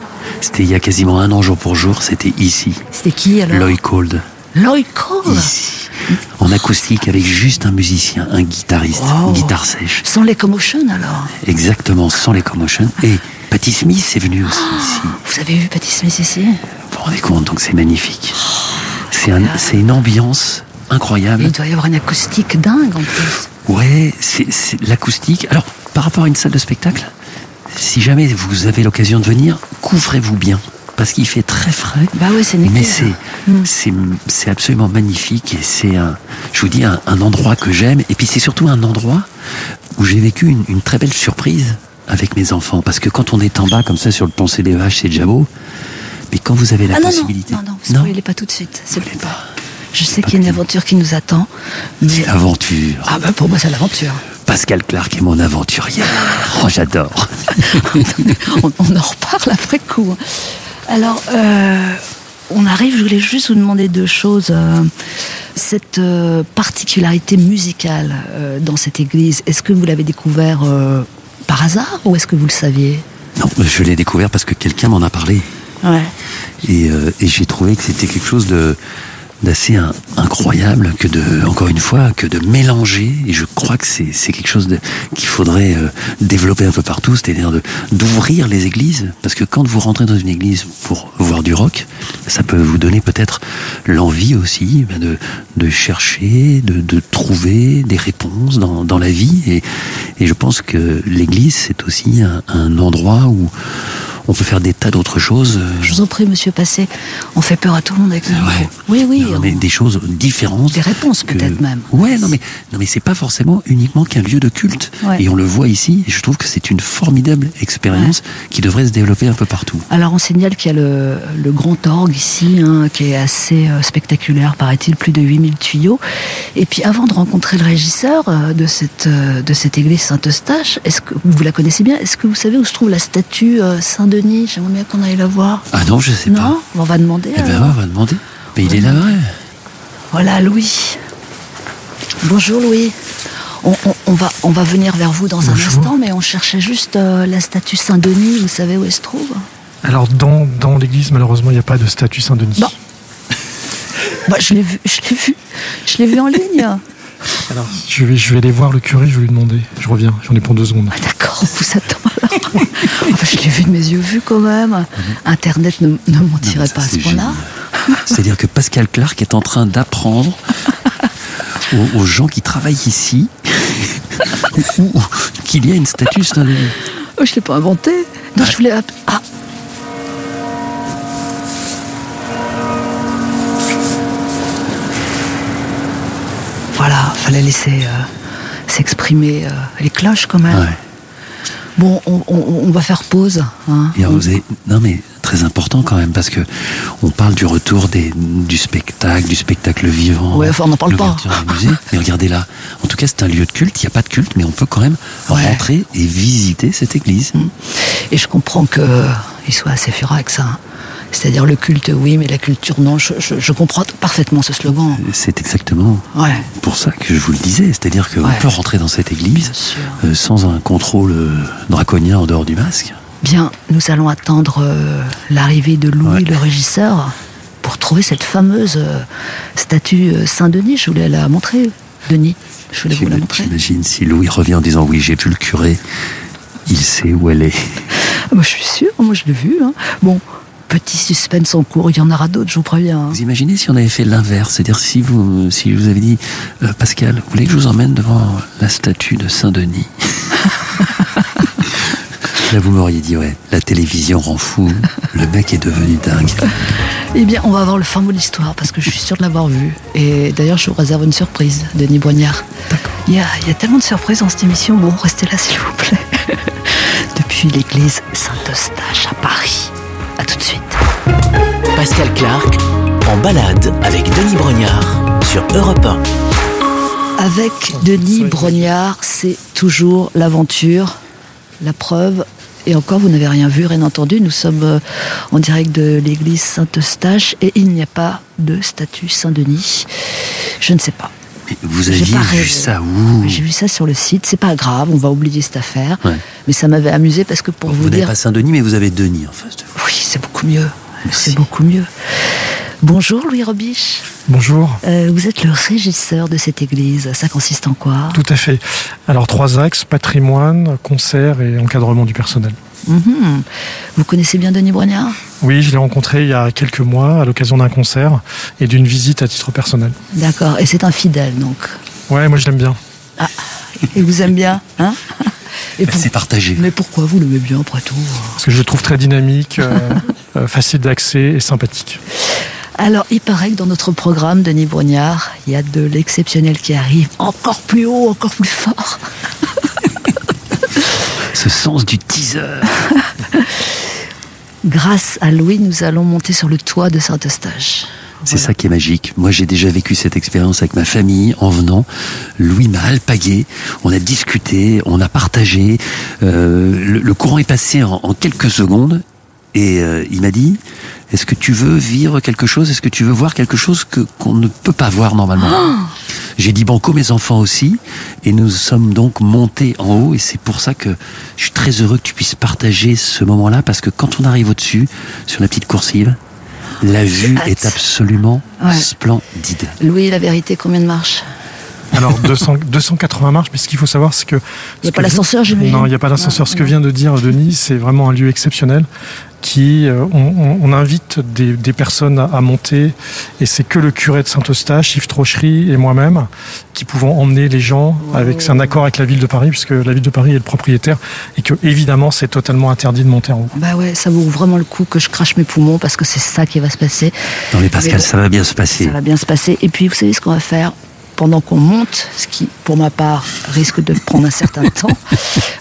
c'était il y a quasiment un an jour pour jour, c'était ici, C'était qui alors? Lloyd Cold. Lloyd. Ici, en acoustique avec juste un musicien, un guitariste, Wow. une guitare sèche. Sans les commotion alors. Exactement, sans les commotions. Et Patti Smith est venu aussi ici. Vous avez vu Patti Smith ici? Vous vous rendez compte, donc c'est magnifique. C'est un- c'est une ambiance Et incroyable. il doit y avoir une acoustique dingue en plus. Ouais, c'est l'acoustique. Alors, par rapport à une salle de spectacle, si jamais vous avez l'occasion de venir, couvrez-vous bien. Parce qu'il fait très frais. Bah oui, c'est Mais c'est, Mm. c'est, c'est absolument magnifique et c'est un, je vous dis, un, un endroit que j'aime. Et puis c'est surtout un endroit où j'ai vécu une, une très belle surprise avec mes enfants. Parce que quand on est en bas, comme ça, sur le pont CDH, c'est déjà beau. Mais quand vous avez la Ah non, non, possibilité. non, non, vous spoilez pas tout de suite. s'il vous Spoilez plaît. pas. Je sais Pas qu'il y a une aventure qui nous attend. Mais... C'est l'aventure. Ah bah pour moi c'est l'aventure. Pascal Clark est mon aventurière. Oh, j'adore. on, on en reparle après coup. Alors, euh, on arrive, je voulais juste vous demander deux choses. Euh, cette euh, particularité musicale euh, dans cette église, est-ce que vous l'avez découvert par hasard ou est-ce que vous le saviez? Non, je l'ai découvert parce que quelqu'un m'en a parlé. Ouais. Et, et j'ai trouvé que c'était quelque chose de d'assez in- incroyable que de encore une fois que de mélanger. Et je crois que c'est c'est quelque chose de- qu'il faudrait euh, développer un peu partout c'est-à-dire de d'ouvrir les églises. Parce que quand vous rentrez dans une église pour voir du rock ça peut vous donner peut-être l'envie aussi ben, de de chercher de, de trouver des réponses dans, dans la vie. Et, et je pense que l'église c'est aussi un, un endroit où on peut faire des tas d'autres choses euh, Je vous en prie, monsieur Passé, on fait peur à tout le monde avec Ouais. micros. Oui, oui. Non, mais on- des choses différentes. Des réponses, que- peut-être même. Ouais, non mais non mais c'est pas forcément uniquement qu'un lieu de culte. Ouais. Et on le voit ici. Et je trouve que c'est une formidable expérience qui devrait se développer un peu partout. Alors on signale qu'il y a le, le grand orgue ici, hein, qui est assez euh, spectaculaire, paraît-il, plus de 8000 tuyaux. Et puis avant de rencontrer le régisseur euh, de, cette, euh, de cette église Saint-Eustache, est-ce que vous la connaissez bien Est-ce que vous savez où se trouve la statue euh, Saint-Denis J'aimerais bien qu'on aille la voir. Ah non, je sais non pas. On va demander. Eh ben on va demander. Mais il est là, ouais. Voilà, Louis. Bonjour, Louis. On, on- on va, on va venir vers vous dans un instant, mais on cherchait juste euh, la statue Saint-Denis. Vous savez où elle se trouve Alors, dans, dans l'église, malheureusement, il n'y a pas de statue Saint-Denis. Bon. bah, Je l'ai vu, je l'ai vu, je l'ai vu en ligne. Alors, je vais, je vais aller voir le curé, je vais lui demander. Je reviens, j'en ai pour deux secondes. Ah, D'accord, on vous attend. Enfin, je l'ai vu de mes yeux vus quand même. Internet ne, ne mentirait pas à ce point-là. C'est-à-dire que Pascal Clark est en train d'apprendre aux, aux gens qui travaillent ici qu'il y a une statue. Oh, je ne l'ai pas inventé. Non, je voulais. Ah Voilà, fallait laisser euh, s'exprimer euh, les cloches quand même. Ouais. Bon, on, on- on va faire pause. hein. Et. Non, mais très important quand même, parce que on parle du retour des, du spectacle, du spectacle vivant. Ouais, enfin, on n'en parle pas. musées. Mais regardez là. En tout cas, c'est un lieu de culte. Il n'y a pas de culte, mais on peut quand même Ouais. rentrer et visiter cette église. Et je comprends qu'il soit assez furax. hein. C'est-à-dire le culte, oui, mais la culture, non. Je, je- je comprends parfaitement ce slogan. C'est exactement Ouais. pour ça que je vous le disais. C'est-à-dire qu'on Ouais. peut rentrer dans cette église sûr. euh, sans un contrôle euh, draconien en dehors du masque. Bien, nous allons attendre euh, l'arrivée de Louis, Ouais. le régisseur, pour trouver cette fameuse euh, statue Saint-Denis. Je voulais la montrer, Denis. Je voulais vous la montrer. J'imagine si Louis revient en disant oui, j'ai vu le curé, il sait où elle est. Ah, bah, je suis sûre, moi je l'ai vu. hein. Bon, petit suspense en cours. Il y en aura d'autres, je vous préviens. hein. Vous imaginez si on avait fait l'inverse, c'est-à-dire si vous, si je vous avez dit, euh, Pascal, vous voulez que je vous emmène devant la statue de Saint-Denis? Là, vous m'auriez dit, ouais, la télévision rend fou, le mec est devenu dingue. Eh bien, on va voir le fin mot de l'histoire parce que je suis sûre de l'avoir vu. Et d'ailleurs, je vous réserve une surprise, Denis Boignard. Il y a, il y a tellement de surprises dans cette émission. Bon, restez là, s'il vous plaît. Depuis l'église Saint-Eustache à Paris. À tout de suite. Pascal Clark en balade avec Denis Brognard sur Europe 1. Avec Denis Brognard, c'est toujours l'aventure, la preuve. Et encore, vous n'avez rien vu, rien entendu. Nous sommes euh, en direct de l'église Saint-Eustache et il n'y a pas de statue Saint-Denis. Je ne sais pas. Mais vous J'ai aviez vu ça où? J'ai vu ça sur le site. C'est pas grave, on va oublier cette affaire. Ouais. Mais ça m'avait amusé parce que pour Vous vous, n'avez dire. pas Saint-Denis, mais vous avez Denis en face de vous. Oui, c'est beaucoup mieux. Merci. C'est beaucoup mieux. Bonjour Louis Robiche. Bonjour. Euh, vous êtes le régisseur de cette église. Ça consiste en quoi? Tout à fait. Alors trois axes, patrimoine, concert et encadrement du personnel. Mhm. Vous connaissez bien Denis Brognard? Oui, je l'ai rencontré il y a quelques mois à l'occasion d'un concert et d'une visite à titre personnel. D'accord. Et c'est un fidèle donc? Ouais, moi je l'aime bien. Et vous aime bien, hein? Pour- C'est partagé. Mais pourquoi vous l'aimez bien après tout? Parce que je le trouve très dynamique, euh, euh, facile d'accès et sympathique. Alors, il paraît que dans notre programme, Denis Brognard, il y a de l'exceptionnel qui arrive encore plus haut, encore plus fort. Ce sens du teaser. Grâce à Louis, nous allons monter sur le toit de Saint-Eustache. C'est ça qui est magique. Moi, j'ai déjà vécu cette expérience avec ma famille en venant. Louis m'a alpagué. On a discuté, on a partagé. Euh, le, le courant est passé en, en quelques secondes. Et euh, il m'a dit Est-ce que tu veux vivre quelque chose? Est-ce que tu veux voir quelque chose que qu'on ne peut pas voir normalement? J'ai dit banco mes enfants aussi. Et nous sommes donc montés en haut. Et c'est pour ça que je suis très heureux que tu puisses partager ce moment-là. Parce que quand on arrive au-dessus, sur la petite coursive, la vue hâte. est absolument Ouais. splendide. Louis, la vérité, combien de marches? Alors 200, 280 marches, mais ce qu'il faut savoir, c'est que... Il n'y ce a que pas l'ascenseur, j'imagine Non, il n'y a pas d'ascenseur. Ce que vient de dire Denis, c'est vraiment un lieu exceptionnel qui, euh, on, on- on invite des, des personnes à, à monter et c'est que le curé de Saint-Eustache, Yves Trochery et moi-même qui pouvons emmener les gens avec c'est un accord avec la ville de Paris puisque la ville de Paris est le propriétaire et que évidemment c'est totalement interdit de monter en haut. Bah ouais, ça vaut vraiment le coup que je crache mes poumons parce que c'est ça qui va se passer. Non mais Pascal, Mais bon, ça va bien se passer. Ça va bien se passer. Et puis, vous savez ce qu'on va faire? Pendant qu'on monte, ce qui, pour ma part, risque de prendre un certain temps,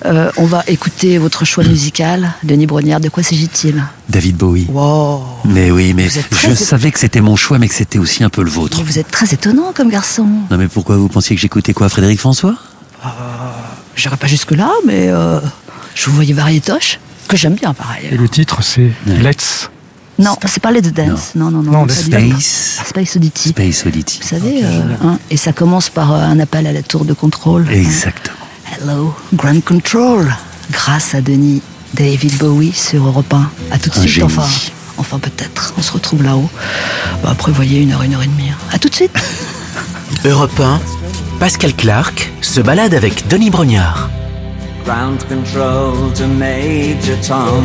euh, on va écouter votre choix musical, Denis Brognard. De quoi s'agit-il? David Bowie. Wow Mais oui, mais je savais que c'était mon choix, mais que c'était aussi un peu le vôtre. Mais Vous êtes très étonnant comme garçon. Non mais pourquoi vous pensiez que j'écoutais quoi, Frédéric François? J'irai pas jusque-là, mais euh, je vous voyais variétoche, que j'aime bien pareil. Et le titre c'est Ouais. Let's. Non, c'est pas Let's Dance. Non, non, non. Non, tout. Space. Space Oddity. Space Oddity. Vous savez, euh, hein, et ça commence par euh, un appel à la tour de contrôle. hein. Exactement. Hello, Grand Control. Grâce à Denis David Bowie sur Europe 1. À tout de Un suite, génie. enfin. Enfin, peut-être. On se retrouve là-haut. Bah, prévoyez une heure, une heure et demie. hein. À tout de suite. Europe 1, Pascal Clark se balade avec Denis Brognard. Ground control to Major Tom.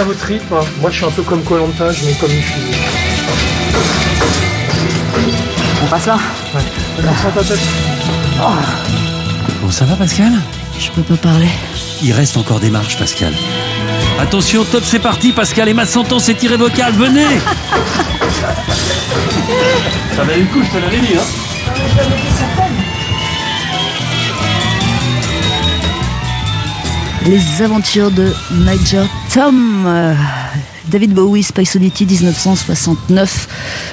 À votre rythme. Moi, je suis un peu comme Colanta, je mets comme une fusée. On passe là Ouais. Concentre ta tête. Bon, ça va Pascal? Je peux pas parler. Il reste encore des marches, Pascal. Attention, top, c'est parti, Pascal, et ma sentence est irrévocable, venez Ça valait le coup, je te l'avais dit, hein Les aventures de Major Tom. euh, David Bowie, Space Oddity 1969.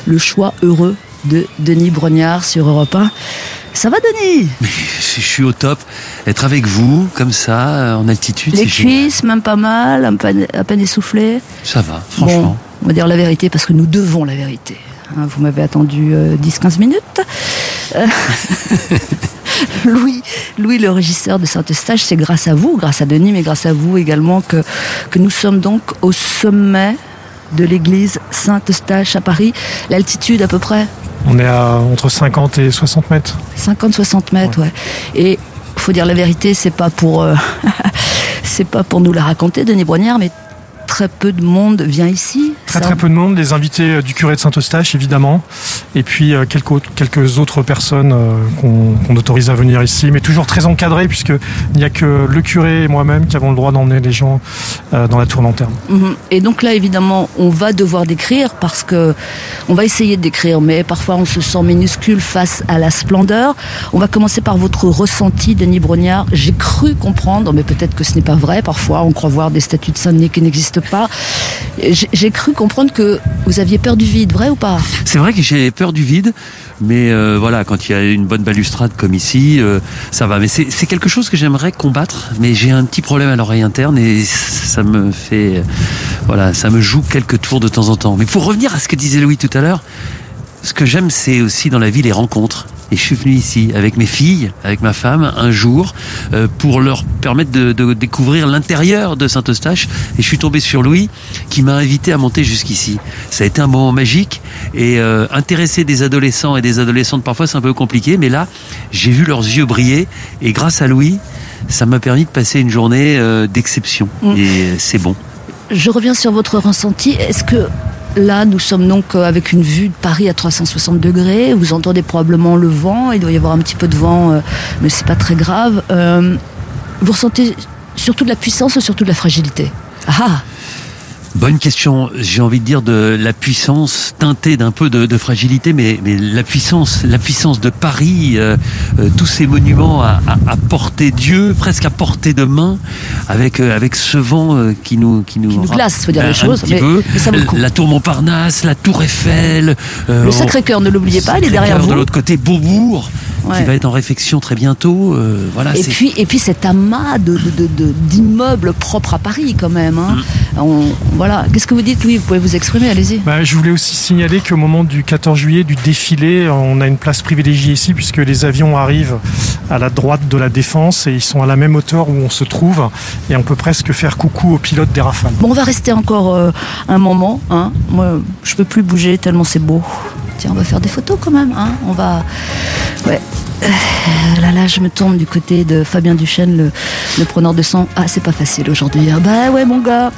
Le choix heureux de Denis Brognard sur Europe 1. Ça va, Denis? Mais je suis au top. Être avec vous, comme ça, en altitude, Les génial. cuisses, même pas mal, un peu- à peine essoufflé. Ça va, franchement. Bon, on va dire la vérité parce que nous devons la vérité. Hein, vous m'avez attendu euh, 10-15 minutes. Louis, Louis, le régisseur de Saint-Eustache, c'est grâce à vous, grâce à Denis, mais grâce à vous également que, que nous sommes donc au sommet de l'église Saint-Eustache à Paris. L'altitude à peu près On est à entre 50 et 60 mètres. 50-60 mètres, ouais. Et faut dire la vérité, c'est pas pour euh, c'est pas pour nous la raconter, Denis Brognard, mais très peu de monde vient ici. Très très peu de monde, les invités euh, du curé de Saint-Eustache évidemment, et puis euh, quelques, autres- quelques autres personnes euh, qu'on autorise à venir ici, mais toujours très encadré puisque il n'y a que le curé et moi-même qui avons le droit d'emmener les gens dans la tour lanterne. Mhm. Et donc là, évidemment, on va devoir décrire parce que on va essayer de décrire, mais parfois on se sent minuscule face à la splendeur. On va commencer par votre ressenti, Denis Brognard. J'ai cru comprendre, mais peut-être que ce n'est pas vrai. Parfois, on croit voir des statues de Saint-Denis qui n'existent pas. J'ai cru comprendre que vous aviez peur du vide, vrai ou pas? C'est vrai que j'ai peur du vide, mais euh, voilà, quand il y a une bonne balustrade comme ici, euh, ça va. Mais c'est quelque chose que j'aimerais combattre, mais j'ai un petit problème à l'oreille interne et ça me fait, voilà, ça me joue quelques tours de temps en temps. Mais pour revenir à ce que disait Louis tout à l'heure, ce que j'aime, c'est aussi dans la vie les rencontres. Et je suis venu ici avec mes filles, avec ma femme, un jour, euh, pour leur permettre de, de découvrir l'intérieur de Saint-Eustache. Et je suis tombé sur Louis, qui m'a invité à monter jusqu'ici. Ça a été un moment magique. Et euh, intéresser des adolescents et des adolescentes, parfois c'est un peu compliqué. Mais là, j'ai vu leurs yeux briller. Et grâce à Louis, ça m'a permis de passer une journée euh, d'exception. Mm. Et euh, c'est bon. Je reviens sur votre ressenti. Est-ce que là, nous sommes donc euh, avec une vue de Paris à 360 degrés. Vous entendez probablement le vent. Il doit y avoir un petit peu de vent, euh, mais c'est pas très grave. Euh, vous ressentez surtout de la puissance ou surtout de la fragilité Ah Bonne question. J'ai envie de dire de la puissance teintée d'un peu de, de fragilité, mais, mais la puissance, la puissance de Paris, euh, euh, tous ces monuments à, à, à portée d'yeux, presque à portée de main, avec euh, avec ce vent qui nous qui nous, Qui nous glace, faut dire les choses, mais- mais ça. La tour Montparnasse, la tour Eiffel, Le Sacré-Cœur, ne l'oubliez pas, il est derrière vous. De l'autre côté, Beaubourg, Ouais. qui va être en réfection très bientôt. euh, voilà. Et puis, et puis cet amas de, de- de- de- d'immeubles propres à Paris quand même. hein. Mm. On- voilà. Qu'est-ce que vous dites, Louis Vous pouvez vous exprimer, allez-y. Bah, je voulais aussi signaler qu'au moment du 14 juillet, du défilé, on a une place privilégiée ici puisque les avions arrivent à la droite de la défense et ils sont à la même hauteur où on se trouve et on peut presque faire coucou aux pilotes des Rafales. Bon, on va rester encore euh, un moment. Hein. Moi, je peux plus bouger tellement c'est beau. Tiens, on va faire des photos quand même. Hein. On va. Ouais. Euh, là, là, je me tourne du côté de Fabien Duchesne, le, le preneur de sang. Ah, c'est pas facile aujourd'hui. Ah, bah ouais, mon gars.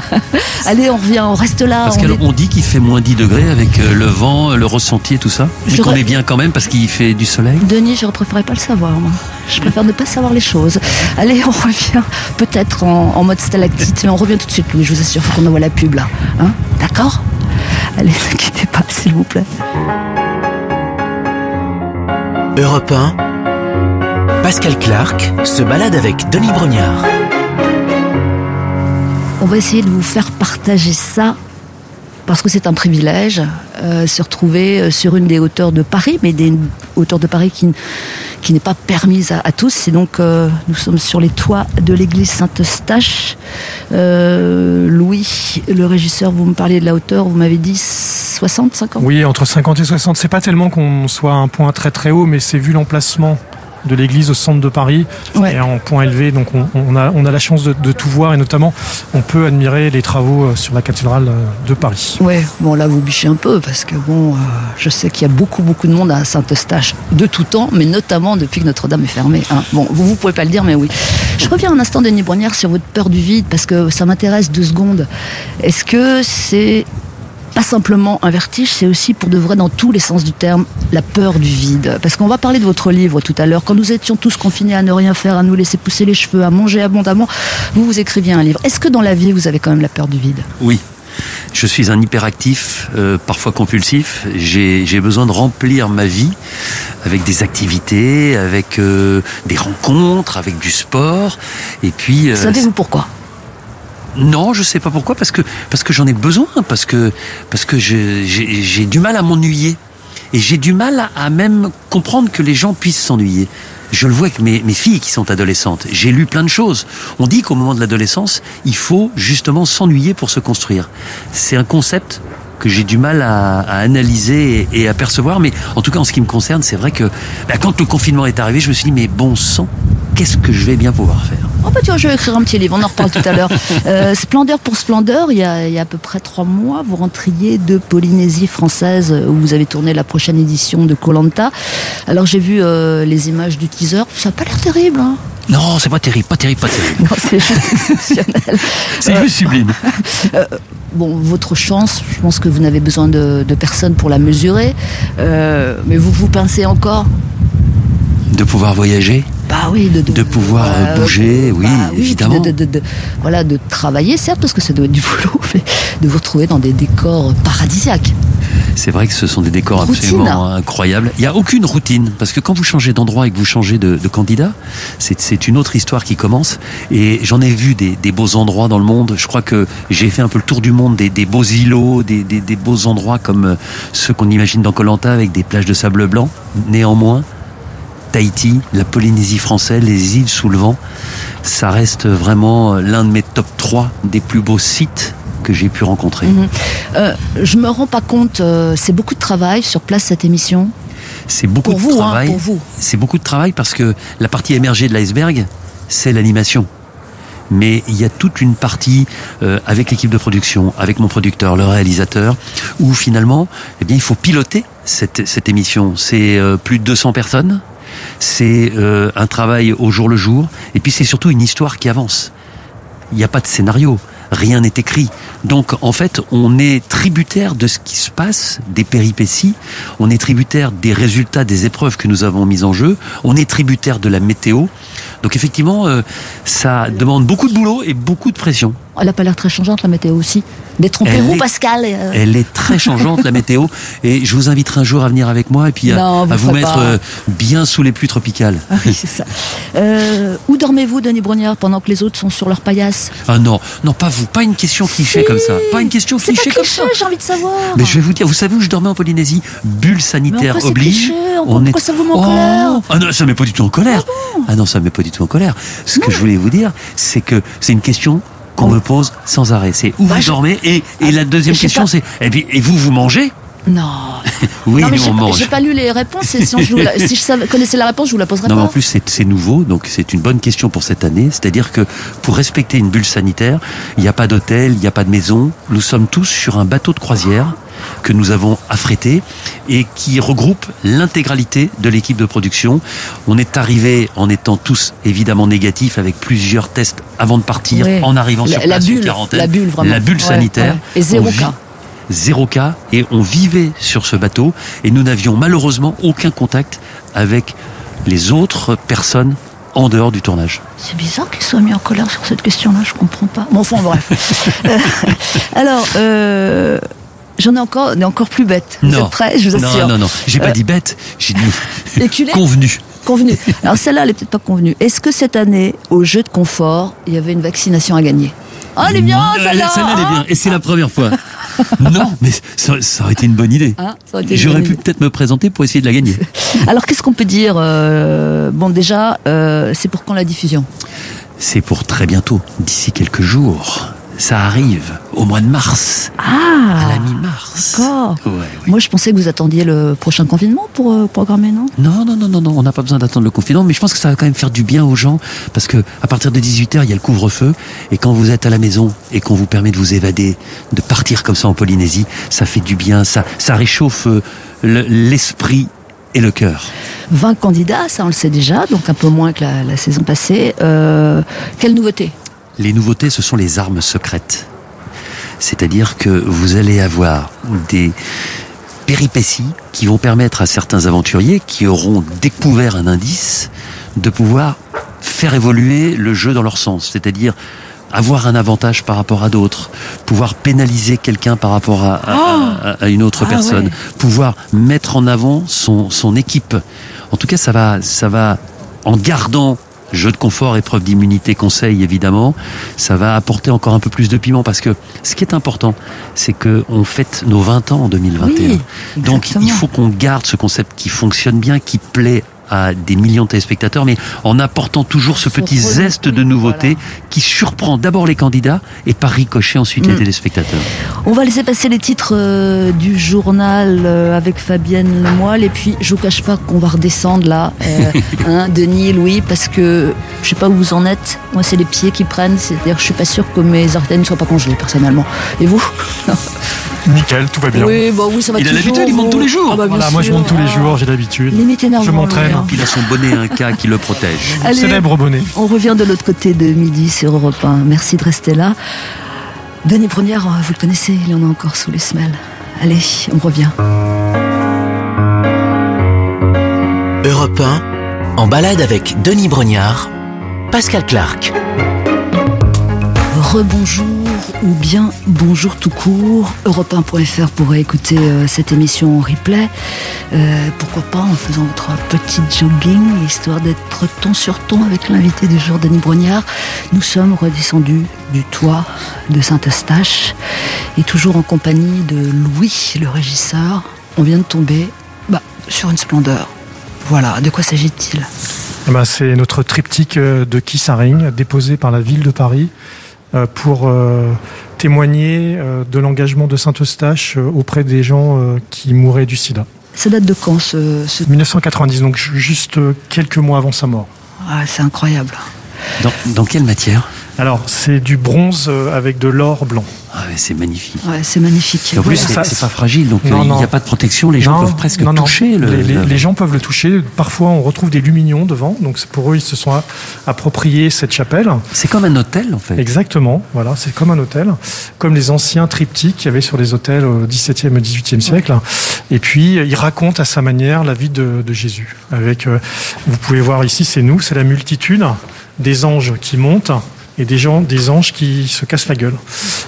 Allez, on revient, on reste là. Parce est- qu'on dit qu'il fait moins 10 degrés avec euh, le vent, le ressenti et tout ça. Mais qu'on est bien quand même parce qu'il fait du soleil. Denis, je préférerais pas le savoir. moi. Je préfère ne pas savoir les choses. Allez, on revient peut-être en, en mode stalactite, mais on revient tout de suite, Louis. Je vous assure, faut qu'on envoie la pub là. Hein? D'accord? Allez, ne quittez pas, s'il vous plaît. Europe 1, Pascal Clark se balade avec Denis Brognard. On va essayer de vous faire partager ça parce que c'est un privilège, euh, se retrouver euh, sur une des hauteurs de Paris, mais des hauteurs de Paris qui, qui n'est pas permise à, tous. Et donc, euh, nous sommes sur les toits de l'église Saint-Eustache. Louis, le régisseur, vous me parliez de la hauteur, vous m'avez dit 60, 50 Oui, entre 50 et 60. C'est pas tellement qu'on soit à un point très très haut, mais c'est vu l'emplacement de l'église au centre de Paris Ouais. et en point élevé. Donc on, on a, on a la chance de, de tout voir et notamment on peut admirer les travaux euh, sur la cathédrale euh, de Paris. Ouais, bon là vous bichez un peu parce que bon, euh, je sais qu'il y a beaucoup beaucoup de monde à Saint-Eustache de tout temps, mais notamment depuis que Notre-Dame est fermée. hein. Bon, vous vous pouvez pas le dire, mais oui. Je reviens un instant, Denis Brognard, sur votre peur du vide parce que ça m'intéresse deux secondes. Est-ce que c'est simplement un vertige, c'est aussi pour de vrai dans tous les sens du terme la peur du vide. Parce qu'on va parler de votre livre tout à l'heure. Quand nous étions tous confinés à ne rien faire, à nous laisser pousser les cheveux, à manger abondamment, vous vous écriviez un livre. Est-ce que dans la vie vous avez quand même la peur du vide? Oui. Je suis un hyperactif, euh, parfois compulsif. J'ai besoin de remplir ma vie avec des activités, avec euh, des rencontres, avec du sport. Et puis. euh, Savez-vous pourquoi? Non, je sais pas pourquoi, parce que parce que j'en ai besoin, parce que parce que j'ai du mal à m'ennuyer et j'ai du mal à, à même comprendre que les gens puissent s'ennuyer. Je le vois avec mes, mes filles qui sont adolescentes. J'ai lu plein de choses. On dit qu'au moment de l'adolescence, il faut justement s'ennuyer pour se construire. C'est un concept que j'ai du mal à, à analyser et, et à percevoir, mais en tout cas en ce qui me concerne, c'est vrai que bah, quand le confinement est arrivé, je me suis dit mais bon sang, qu'est-ce que je vais bien pouvoir faire? Oh bah tiens, je vais écrire un petit livre, on en reparle tout à l'heure. Euh, splendeur pour splendeur, il y, a, il y a à peu près trois mois, vous rentriez de Polynésie française où vous avez tourné la prochaine édition de Colanta. Alors j'ai vu euh, les images du teaser, ça n'a pas l'air terrible. Hein Non, c'est pas terrible, pas terrible, pas terrible. non, c'est juste exceptionnel. C'est juste sublime. Bon, votre chance, je pense que vous n'avez besoin de, de personne pour la mesurer, Euh, mais vous vous pincez encore De pouvoir voyager Bah oui, de, De pouvoir, euh, bouger, oui, évidemment. De, de- de- de- voilà, de travailler, certes, parce que ça doit être du boulot, mais de vous retrouver dans des décors paradisiaques. C'est vrai que ce sont des décors Routine. absolument incroyables. Il n'y a aucune routine, parce que quand vous changez d'endroit et que vous changez de, de candidat, c'est une autre histoire qui commence. Et j'en ai vu des, des beaux endroits dans le monde. Je crois que j'ai fait un peu le tour du monde, des, des beaux îlots, des, des- beaux endroits comme euh, ceux qu'on imagine dans Colanta avec des plages de sable blanc. Néanmoins, Tahiti, la Polynésie française, les îles sous le vent, ça reste vraiment l'un de mes top 3 des plus beaux sites que j'ai pu rencontrer. Mhm. Euh, je me rends pas compte, euh, c'est beaucoup de travail sur place cette émission. C'est beaucoup Pour de vous, hein, travail. pour vous. C'est beaucoup de travail parce que la partie émergée de l'iceberg, c'est l'animation. Mais il y a toute une partie euh, avec l'équipe de production, avec mon producteur, le réalisateur, où finalement, eh bien, il faut piloter cette, cette émission. C'est euh, plus de 200 personnes, c'est euh, un travail au jour le jour, et puis c'est surtout une histoire qui avance. Il n'y a pas de scénario. Rien n'est écrit. Donc en fait, on est tributaire de ce qui se passe, des péripéties, on est tributaire des résultats des épreuves que nous avons mises en jeu, on est tributaire de la météo. Donc effectivement, euh, ça demande beaucoup de boulot et beaucoup de pression. Elle n'a pas l'air très changeante, la météo aussi. Détrompez-vous, Elle est- Pascal. euh, Elle est très changeante la météo et je vous inviterai un jour à venir avec moi et puis à, Non, vous à vous ferez mettre euh, bien sous les pluies tropicales. Ah oui, c'est ça. Euh, où dormez-vous, Denis Brognard, pendant que les autres sont sur leur paillasse? Ah non, non pas vous, pas une question cliché Si. comme ça, pas une question C'est pas cliché comme cliché, ça. j'ai envie de savoir. Mais je vais vous dire, vous savez où je dormais en Polynésie? Bulle sanitaire Mais oblige. cliché? En quoi ça vous met en colère? Ah non, ça met pas du tout en colère. Ah, non, ça met pas du tout en colère. Ce que je voulais vous dire, c'est que c'est une question qu'on me pose sans arrêt. C'est où Bah, vous je- dormez et, et la deuxième je question c'est et, puis, et vous vous mangez? Non. Oui, non, mais nous on pas- mange. j'ai pas lu les réponses et sinon je vous la- si je connaissais la réponse, je vous la poserais Non, mais pas. en plus, c'est c'est nouveau, donc c'est une bonne question pour cette année. C'est-à-dire que pour respecter une bulle sanitaire, il n'y a pas d'hôtel, il n'y a pas de maison. Nous sommes tous sur un bateau de croisière que nous avons affrété et qui regroupe l'intégralité de l'équipe de production. On est arrivé en étant tous évidemment négatifs avec plusieurs tests avant de partir, en arrivant La- sur la place, une bulle, quarantaine. la bulle, vraiment. La bulle sanitaire. ouais. Et zéro cas. Zéro cas et on vivait sur ce bateau et nous n'avions malheureusement aucun contact avec les autres personnes en dehors du tournage. C'est bizarre qu'ils soient mis en colère sur cette question-là, je comprends pas. Bon, enfin, bref. Euh, Alors, euh, j'en ai encore, on est encore plus bête. Vous non, êtes prêts Je vous non, assure. non, non, j'ai Euh, pas dit bête, j'ai dit convenu. Convenu. Alors celle-là, elle est peut-être pas convenue. Est-ce que cette année, au jeu de confort, il y avait une vaccination à gagner? Ah, elle est bien, Euh, celle-là celle-là, elle est bien, et c'est la première fois. non, mais ça, ça aurait été une bonne idée. Une J'aurais pu peut-être me présenter pour essayer de la gagner. Alors qu'est-ce qu'on peut dire euh, Bon, déjà, euh, c'est pour quand la diffusion? C'est pour très bientôt, d'ici quelques jours. Ça arrive au mois de mars, à Ah la mi-mars. D'accord. Ouais, ouais. Moi, je pensais que vous attendiez le prochain confinement pour euh, programmer, non? Non, non, non, non, non, on n'a pas besoin d'attendre le confinement, mais je pense que ça va quand même faire du bien aux gens, parce que à partir de 18h, il y a le couvre-feu, et quand vous êtes à la maison et qu'on vous permet de vous évader, de partir comme ça en Polynésie, ça fait du bien, ça, ça réchauffe euh, le- l'esprit et le cœur. 20 candidats, ça on le sait déjà, donc un peu moins que la, la saison passée. Euh, quelle nouveauté? Les nouveautés, ce sont les armes secrètes. C'est-à-dire que vous allez avoir des péripéties qui vont permettre à certains aventuriers qui auront découvert un indice de pouvoir faire évoluer le jeu dans leur sens. C'est-à-dire avoir un avantage par rapport à d'autres, pouvoir pénaliser quelqu'un par rapport à, à- à- à une autre Ah personne, ouais. pouvoir mettre en avant son, son équipe. En tout cas, ça va, ça va, en gardant jeu de confort, épreuve d'immunité, conseil évidemment, ça va apporter encore un peu plus de piment parce que ce qui est important, c'est que on fête nos 20 ans en 2021. Oui, Donc il faut qu'on garde ce concept qui fonctionne bien, qui plaît à des millions de téléspectateurs, mais en apportant toujours ce petit zeste de nouveauté qui surprend d'abord les candidats et par ricochet ensuite les Mm. téléspectateurs. On va laisser passer les titres euh, du journal euh, avec Fabienne Lemoyle et puis je vous cache pas qu'on va redescendre là, euh, hein, Denis, Louis, parce que je sais pas où vous en êtes. Moi, c'est les pieds qui prennent, c'est-à-dire que je suis pas sûre que mes orteils ne soient pas congelés personnellement. Et vous? Nickel, tout va bien. Oui, bah oui, ça va Il a l'habitude, il monte tous les jours. Ah bah, Voilà, moi je monte tous les jours, j'ai l'habitude. Je m'entraîne. Hein. Il a son bonnet un cas qui le protège. Allez. Célèbre bonnet. On revient de l'autre côté de midi sur Europe 1. Merci de rester là. Denis Brunière, vous le connaissez, il y en a encore sous les semelles. Allez, on revient. Europe 1, en balade avec Denis Brognard, Pascal Clark. Rebonjour ou bien bonjour tout court. Europe1.fr pour écouter euh, cette émission en replay. Euh, pourquoi pas en faisant votre petit jogging, histoire d'être ton sur ton avec l'invité du jour, Denis Brognard. Nous sommes redescendus du toit de Saint-Eustache et toujours en compagnie de Louis, le régisseur. On vient de tomber bah, sur une splendeur. Voilà, de quoi s'agit-il? Eh ben, c'est notre triptyque euh, de Kissaring, déposé par la ville de Paris, pour euh, témoigner euh, de l'engagement de Saint-Eustache euh, auprès des gens euh, qui mouraient du sida. Ça date de quand ce... ce- 1990, donc ju- juste euh, quelques mois avant sa mort. Ah, c'est incroyable. Dans, dans quelle matière? Alors, c'est du bronze euh, avec de l'or blanc. Ah, c'est magnifique. Ouais, c'est magnifique. Et en plus, Voilà. c'est pas fragile, donc Non, euh, il n'y a pas de protection. Les gens Non, peuvent presque non, non. toucher le. Les, les- le- les gens peuvent le toucher. Parfois, on retrouve des luminions devant. Donc, pour eux, ils se sont appropriés cette chapelle. C'est comme un hôtel, en fait. Exactement. Voilà, c'est comme un hôtel, comme les anciens triptyques qu'il y avait sur les hôtels au XVIIe et XVIIIe siècle. Et puis, il raconte à sa manière la vie de, de Jésus. Avec, euh, vous pouvez voir ici, c'est nous, c'est la multitude des anges qui montent et des gens, des anges qui se cassent la gueule.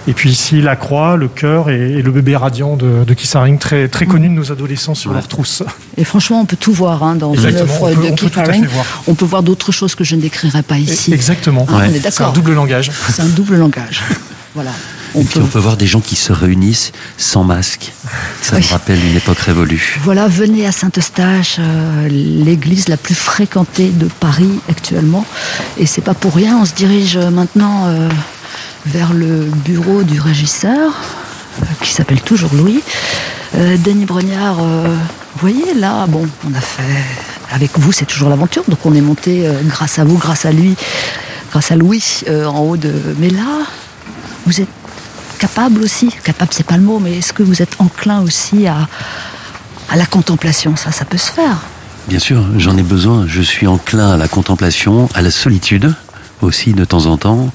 Et puis ici, la croix, le cœur et, et le bébé radiant de, de Kissaring, très, très connu de nos adolescents sur Ouais. leur trousse. Et franchement, on peut tout voir hein, dans une œuvre on peut- de voir. On peut voir d'autres choses que je ne décrirai pas ici. Exactement. Ah, on est C'est un d'accord. double langage. C'est un double langage. Voilà. On peut on peut voir des gens qui se réunissent sans masque. Ça Oui. me rappelle une époque révolue. Voilà, venez à Saint-Eustache, euh, l'église la plus fréquentée de Paris actuellement. Et c'est pas pour rien, on se dirige euh, maintenant euh, vers le bureau du régisseur, euh, qui s'appelle toujours Louis. Denis Brognard, vous voyez là, bon, on a fait. Avec vous, c'est toujours l'aventure, donc on est monté grâce à vous, grâce à lui, grâce à Louis, en haut de. Mais là, vous êtes capable aussi, capable c'est pas le mot, mais est-ce que vous êtes enclin aussi à, à la contemplation? Ça, ça peut se faire. Bien sûr, j'en ai besoin. Je suis enclin à la contemplation, à la solitude aussi de temps en temps.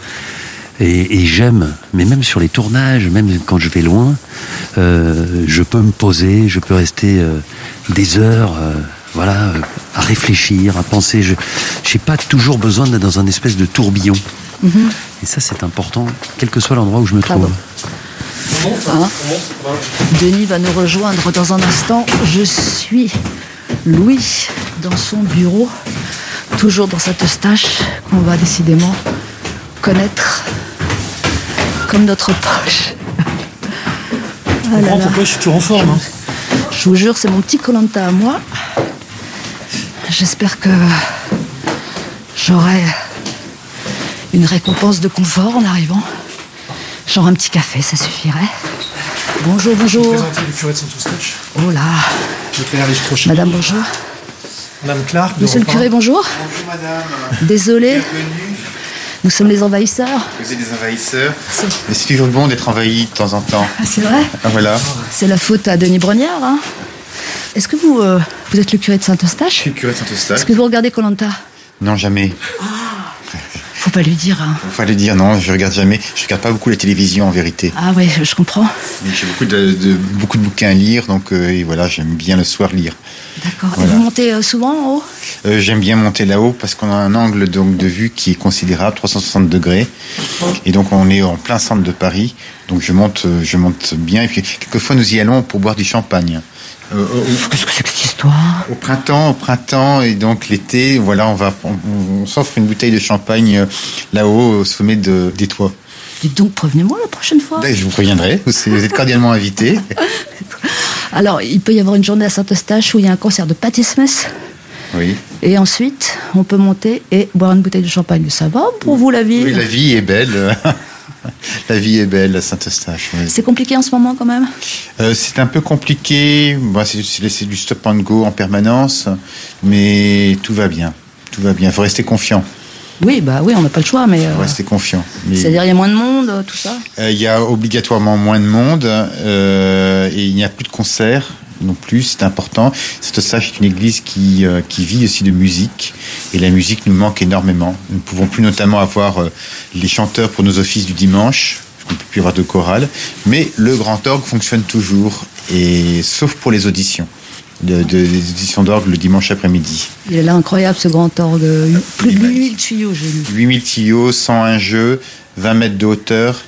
Et, j'aime, mais même sur les tournages, même quand je vais loin, euh, je peux me poser, je peux rester euh, des heures, euh, voilà, à réfléchir, à penser. Je n'ai pas toujours besoin d'être dans un espèce de tourbillon. Et ça, c'est important, quel que soit l'endroit où je me trouve. Pardon. Hein Denis va nous rejoindre dans un instant. Je suis Louis dans son bureau, toujours dans cette stache qu'on va décidément connaître comme notre poche. Ah là là. je suis toujours en forme. hein. Je vous jure, c'est mon petit Colanta à moi. J'espère que j'aurai une récompense de confort en arrivant. Genre un petit café, ça suffirait. Bonjour, bonjour. Présenter le curé de Saint-Eustache, Oh là, le père Yves Trochet. Madame, bonjour. Madame Clark. de Monsieur le curé, bonjour. Bonjour madame, Désolé, bienvenue. nous sommes les envahisseurs. Vous êtes des envahisseurs. C'est- Mais c'est toujours bon d'être envahi de temps en temps. Ah, c'est vrai Ah, voilà. C'est la faute à Denis Brognard. Hein Est-ce que vous, euh, vous êtes le curé de Je suis Saint-Eustache le curé de Saint-Eustache. Est-ce que vous regardez Colanta? Non, jamais. Faut pas lui dire. Hein. Fallait dire non, je regarde jamais. Je regarde pas beaucoup la télévision en vérité. Ah oui, je comprends. J'ai beaucoup de, de- beaucoup de bouquins à lire, donc euh, et voilà, j'aime bien le soir lire. D'accord. Voilà. Et vous montez euh, souvent en haut? Euh, j'aime bien monter là-haut parce qu'on a un angle donc de vue qui est considérable, 360 degrés, et donc on est en plein centre de Paris. Donc je monte, je monte bien. Et puis quelquefois nous y allons pour boire du champagne. Euh, au- Qu'est-ce que c'est que cette histoire? Au printemps, au printemps et donc l'été, voilà, on va, on, on s'offre une bouteille de champagne euh, là-haut au sommet de, des toits. Dites donc, prévenez-moi la prochaine fois. Ben, Je vous préviendrai, vous vous êtes cordialement invités. Alors, il peut y avoir une journée à Saint-Eustache où il y a un concert de Patti Smith. Oui. Et ensuite, on peut monter et boire une bouteille de champagne. Ça va pour vous, la vie? Oui, la vie est belle. la vie est belle à Saint-Eustache. oui. C'est compliqué en ce moment quand même? Euh, c'est un peu compliqué. Bon, c'est du stop and go en permanence, mais tout va bien. Tout va bien. Il faut rester confiant. Oui, bah oui, on n'a pas le choix, mais. euh, Faut rester confiant. Mais- C'est-à-dire, il y a moins de monde, euh, tout ça? Euh, Il y a obligatoirement moins de monde euh, et il n'y a plus de concerts non plus, c'est important. Saint-Eustache est une église qui, euh, qui vit aussi de musique et la musique nous manque énormément. Nous ne pouvons plus notamment avoir euh, les chanteurs pour nos offices du dimanche, on ne peut plus avoir de chorale, mais le grand orgue fonctionne toujours, et sauf pour les auditions. De, de- des auditions d'orgue le dimanche après-midi. Il est là incroyable ce grand orgue. Plus de 8000 tuyaux, j'ai lu. 8000 tuyaux, 101 jeux, 20 mètres de hauteur.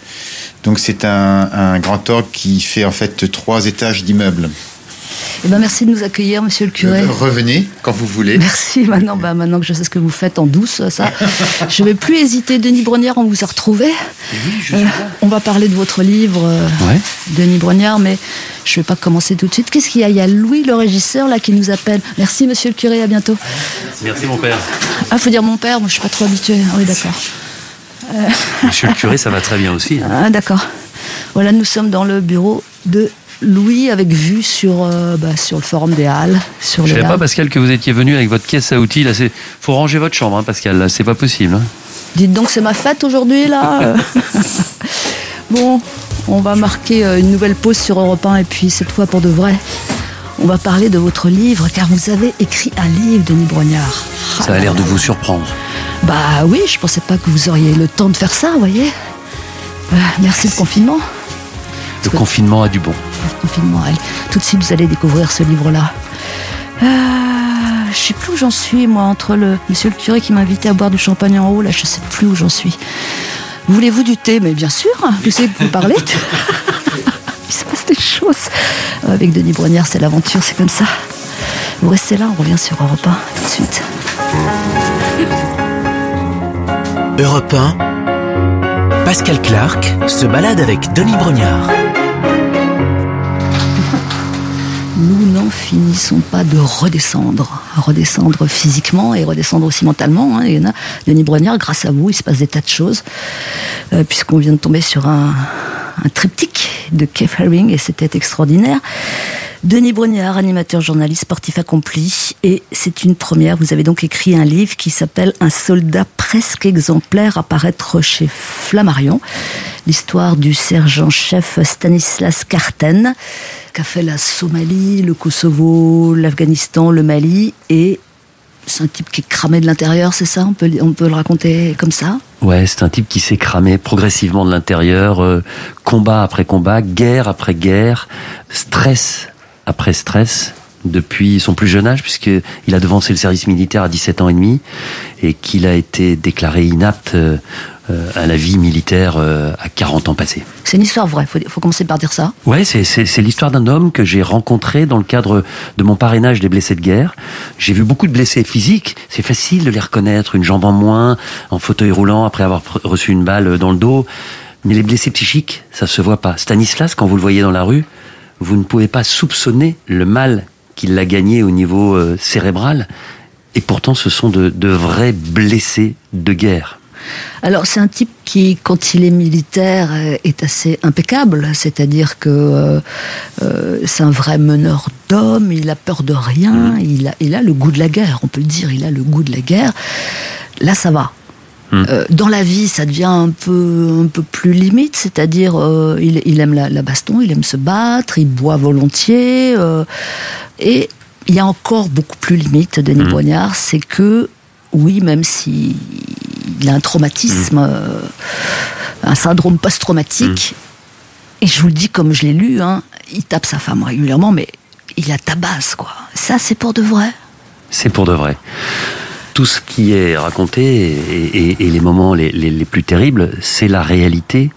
Donc c'est un, un grand orgue qui fait en fait trois étages d'immeubles. Eh ben, merci de nous accueillir, monsieur le curé. Euh, Revenez quand vous voulez. Merci. Maintenant, bah, maintenant que je sais ce que vous faites en douce, ça, je vais plus hésiter. Denis Brognard, on vous a retrouvé. Euh, on va parler de votre livre, euh, Ouais. Denis Brognard, mais je vais pas commencer tout de suite. Qu'est-ce qu'il y a? Il y a Louis, le régisseur, là, qui nous appelle. Merci, monsieur le curé. À bientôt. Merci mon père. Ah, faut dire mon père. Moi, je suis pas trop habituée. Ah oui, d'accord. Monsieur le curé, ça va très bien aussi. hein. Ah, d'accord. Voilà, nous sommes dans le bureau de Louis avec vue sur, euh, bah, sur le Forum des Halles, sur Je les savais pas. Pascal, que vous étiez venu avec votre caisse à outils. C'est faut ranger votre chambre, hein, Pascal. Là, c'est pas possible. hein. Dites donc, c'est ma fête aujourd'hui, là Bon, on va marquer euh, une nouvelle pause sur Europe 1, et puis cette fois pour de vrai. On va parler de votre livre, car vous avez écrit un livre, Denis Brognard. Ah Ça a l'air de vous surprendre. Bah oui, je pensais pas que vous auriez le temps de faire ça, vous voyez. Euh, merci le confinement. Le confinement a du bon. Le confinement, allez. Tout de suite, vous allez découvrir ce livre-là. Euh, je sais plus où j'en suis, moi, entre le monsieur le curé qui m'a invité à boire du champagne en haut, là, je sais plus où j'en suis. Voulez-vous du thé? Mais bien sûr, hein. je sais que vous parlez. Il se passe des choses. Avec Denis Brognard, c'est l'aventure, c'est comme ça. Vous restez là, on revient sur Europe 1 tout de suite. Europe 1, Pascal Clark se balade avec Denis Brognard. Finissons pas de redescendre. Redescendre physiquement et redescendre aussi mentalement. hein. Il y en a, Denis Brognard, grâce à vous, il se passe des tas de choses. Euh, Puisqu'on vient de tomber sur un, un triptyque de Keith Haring et c'était extraordinaire. Denis Brognard, animateur, journaliste, sportif accompli. Et c'est une première. Vous avez donc écrit un livre qui s'appelle Un soldat presque exemplaire à paraître chez Flammarion. L'histoire du sergent-chef Stanislas Karten, qui a fait la Somalie, le Kosovo, l'Afghanistan, le Mali. Et c'est un type qui est cramé de l'intérieur, c'est ça? On peut, on peut le raconter comme ça? Ouais, c'est un type qui s'est cramé progressivement de l'intérieur, euh, combat après combat, guerre après guerre, stress après stress, depuis son plus jeune âge, puisqu'il a devancé le service militaire à 17 ans et demi, et qu'il a été déclaré inapte euh, euh, à la vie militaire euh, à 40 ans passés. C'est une histoire vraie, il faut, faut commencer par dire ça. Ouais, c'est, l'histoire d'un homme que j'ai rencontré dans le cadre de mon parrainage des blessés de guerre. J'ai vu beaucoup de blessés physiques. C'est facile de les reconnaître, une jambe en moins, en fauteuil roulant après avoir reçu une balle dans le dos. Mais les blessés psychiques, ça se voit pas. Stanislas, quand vous le voyez dans la rue, vous ne pouvez pas soupçonner le mal qu'il a gagné au niveau euh, cérébral. Et pourtant, ce sont de, de vrais blessés de guerre. Alors c'est un type qui, quand il est militaire, euh, est assez impeccable, c'est-à-dire que euh, euh, c'est un vrai meneur d'hommes, il a peur de rien, il, a, il a le goût de la guerre, on peut le dire, il a le goût de la guerre. Là ça va. Euh, dans la vie, ça devient un peu, un peu plus limite, c'est-à-dire euh, il, il aime la, la baston, il aime se battre, il boit volontiers, euh, et il y a encore beaucoup plus limite, Denis Brognard, c'est que oui, même si il a un traumatisme, euh, un syndrome post-traumatique, et je vous le dis comme je l'ai lu, hein, il tape sa femme régulièrement, mais il la tabasse, quoi. Ça, c'est pour de vrai? C'est pour de vrai. Tout ce qui est raconté et, et- et les moments les, les- les plus terribles, c'est la réalité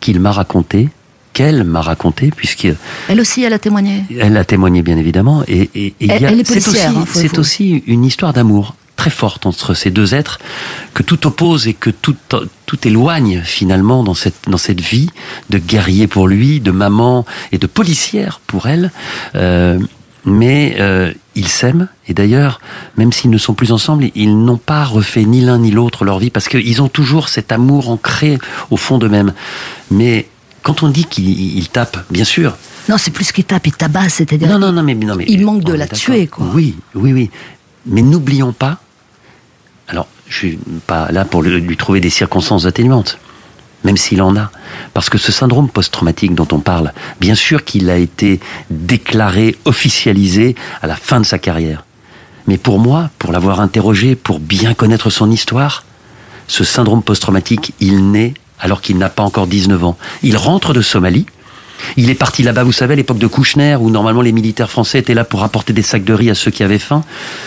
qu'il m'a raconté, qu'elle m'a raconté, puisqu'elle Elle aussi, elle a témoigné. a témoigné bien évidemment. Et, et- Elle- a- elle est c'est aussi, hein, aussi une histoire d'amour très forte entre ces deux êtres que tout oppose et que tout, tout éloigne finalement dans cette, dans cette vie de guerrier pour lui, de maman et de policière pour elle. Euh, mais euh, ils s'aiment et d'ailleurs, même s'ils ne sont plus ensemble, ils n'ont pas refait ni l'un ni l'autre leur vie parce qu'ils ont toujours cet amour ancré au fond d'eux-mêmes. Mais quand on dit qu'ils ils tapent, bien sûr, Non, c'est plus qu'il tape, il tabasse, c'est-à-dire. non, non, non, mais, non, mais il manque de la tuer, quoi. Oui, oui, oui. Mais n'oublions pas. Alors, je suis pas là pour lui trouver des circonstances atténuantes, même s'il en a, parce que ce syndrome post-traumatique dont on parle, bien sûr qu'il a été déclaré, officialisé à la fin de sa carrière. Mais pour moi, pour l'avoir interrogé, pour bien connaître son histoire, ce syndrome post-traumatique, il naît alors qu'il n'a pas encore 19 ans. Il rentre de Somalie. Il est parti là-bas, vous savez, à l'époque de Kouchner, où normalement les militaires français étaient là pour apporter des sacs de riz à ceux qui avaient faim.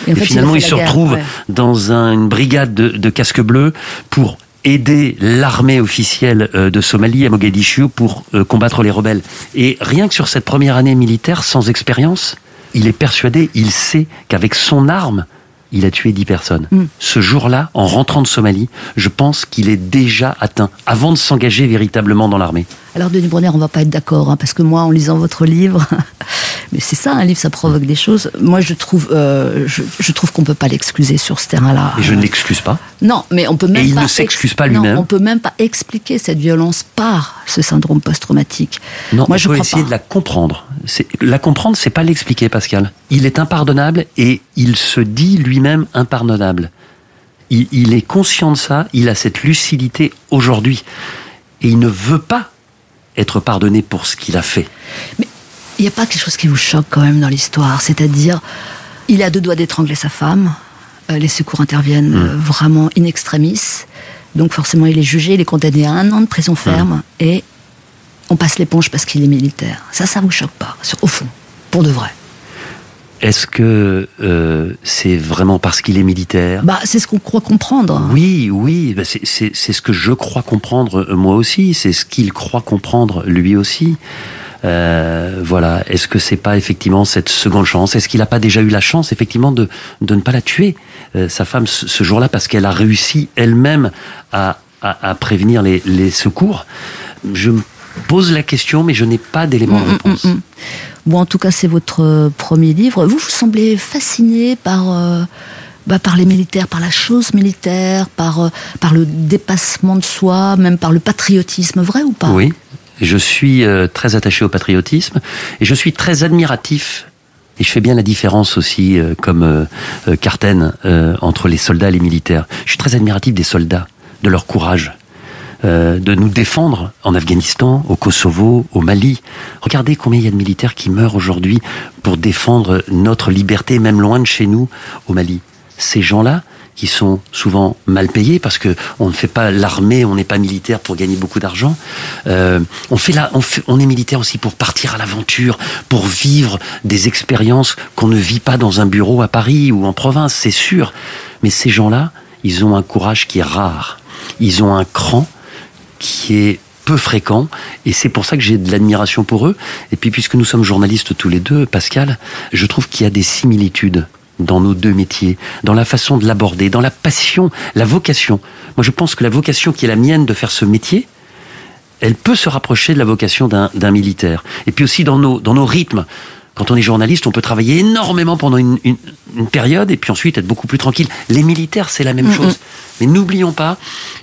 Et fait, finalement, il, se guerre, retrouve ouais. dans un- une brigade de, de casques bleus pour aider l'armée officielle euh, de Somalie à Mogadiscio pour euh, combattre les rebelles. Et rien que sur cette première année militaire, sans expérience, il est persuadé, il sait qu'avec son arme, il a tué 10 personnes. Mm. Ce jour-là, en rentrant de Somalie, je pense qu'il est déjà atteint, avant de s'engager véritablement dans l'armée. Alors, Denis Brunner, on va pas être d'accord, hein, parce que moi, en lisant votre livre, mais c'est ça, un livre, ça provoque des choses. Moi, je trouve, euh, je, je trouve qu'on peut pas l'excuser sur ce terrain-là. Et je ne l'excuse pas. Non, mais on peut même il pas ne s'excuse ex- pas lui-même. on peut même pas expliquer cette violence par ce syndrome post-traumatique. Non, Moi, on je peut essayer pas. de la comprendre. La comprendre, c'est pas l'expliquer, Pascal. Il est impardonnable et il se dit lui-même impardonnable. il, il est conscient de ça, il a cette lucidité aujourd'hui. Et il ne veut pas être pardonné pour ce qu'il a fait. Il n'y a pas quelque chose qui vous choque quand même dans l'histoire, c'est-à-dire, il a deux doigts d'étrangler sa femme, euh, les secours interviennent Mm. euh, vraiment in extremis, donc forcément il est jugé, il est condamné à un an de prison Mm. ferme, et on passe l'éponge parce qu'il est militaire. Ça, ça vous choque pas, sur- au fond, pour de vrai. Est-ce que euh, c'est vraiment parce qu'il est militaire? Bah, c'est ce qu'on croit comprendre. Oui, oui, bah, c'est- ce que je crois comprendre moi aussi, c'est ce qu'il croit comprendre lui aussi. Euh, voilà, est-ce que c'est pas effectivement cette seconde chance? Est-ce qu'il n'a pas déjà eu la chance effectivement de, de ne pas la tuer, euh, sa femme, ce, ce jour-là, parce qu'elle a réussi elle-même à, à, à prévenir les, les secours? Je me pose la question, mais je n'ai pas d'éléments de réponse. Mm, mm. Bon, en tout cas, c'est votre euh, premier livre. Vous, vous semblez fasciné par, euh, bah, par les militaires, par la chose militaire, par, euh, par le dépassement de soi, même par le patriotisme, vrai ou pas? Oui, je suis euh, très attaché au patriotisme et je suis très admiratif. Et je fais bien la différence aussi, euh, comme euh, euh, Carten, euh, entre les soldats et les militaires. Je suis très admiratif des soldats, de leur courage, euh, de nous défendre en Afghanistan, au Kosovo, au Mali. Regardez combien il y a de militaires qui meurent aujourd'hui pour défendre notre liberté, même loin de chez nous, au Mali. Ces gens-là, qui sont souvent mal payés parce que on ne fait pas l'armée, on n'est pas militaire pour gagner beaucoup d'argent. Euh, on fait la, on, on est militaire aussi pour partir à l'aventure, pour vivre des expériences qu'on ne vit pas dans un bureau à Paris ou en province, c'est sûr. Mais ces gens-là, ils ont un courage qui est rare. Ils ont un cran qui est peu fréquent et c'est pour ça que j'ai de l'admiration pour eux. Et puis puisque nous sommes journalistes tous les deux, Pascal, je trouve qu'il y a des similitudes dans nos deux métiers, dans la façon de l'aborder, dans la passion, la vocation. Moi je pense que la vocation qui est la mienne de faire ce métier, elle peut se rapprocher de la vocation d'un militaire. Et puis aussi dans nos, dans nos rythmes. Quand on est journaliste, on peut travailler énormément pendant une, une- une période et puis ensuite être beaucoup plus tranquille. Les militaires, c'est la même chose. Mais n'oublions pas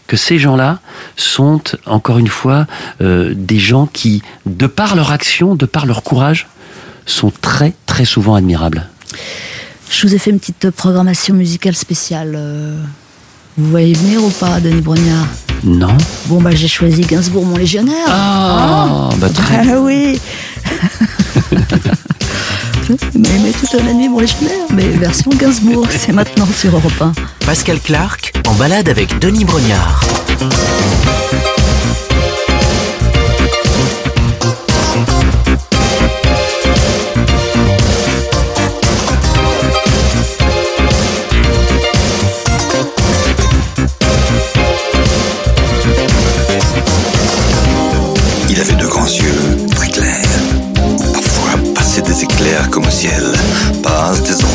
que ces gens-là sont, encore une fois, euh, des gens qui, de par leur action, de par leur courage, sont très, très souvent admirables. Je vous ai fait une petite programmation musicale spéciale. euh, Vous voyez venir ou pas, Denis Brognard? Non Bon, bah, j'ai choisi Gainsbourg, mon légionnaire. Ah, bah, très Ah oui Mais, mais toute la nuit, mon légionnaire. Mais version Gainsbourg, c'est maintenant sur Europe 1. Pascal Clark en balade avec Denis Brognard. Avait de grands yeux, très clairs. Parfois passaient des éclairs comme au ciel, passent des oranges.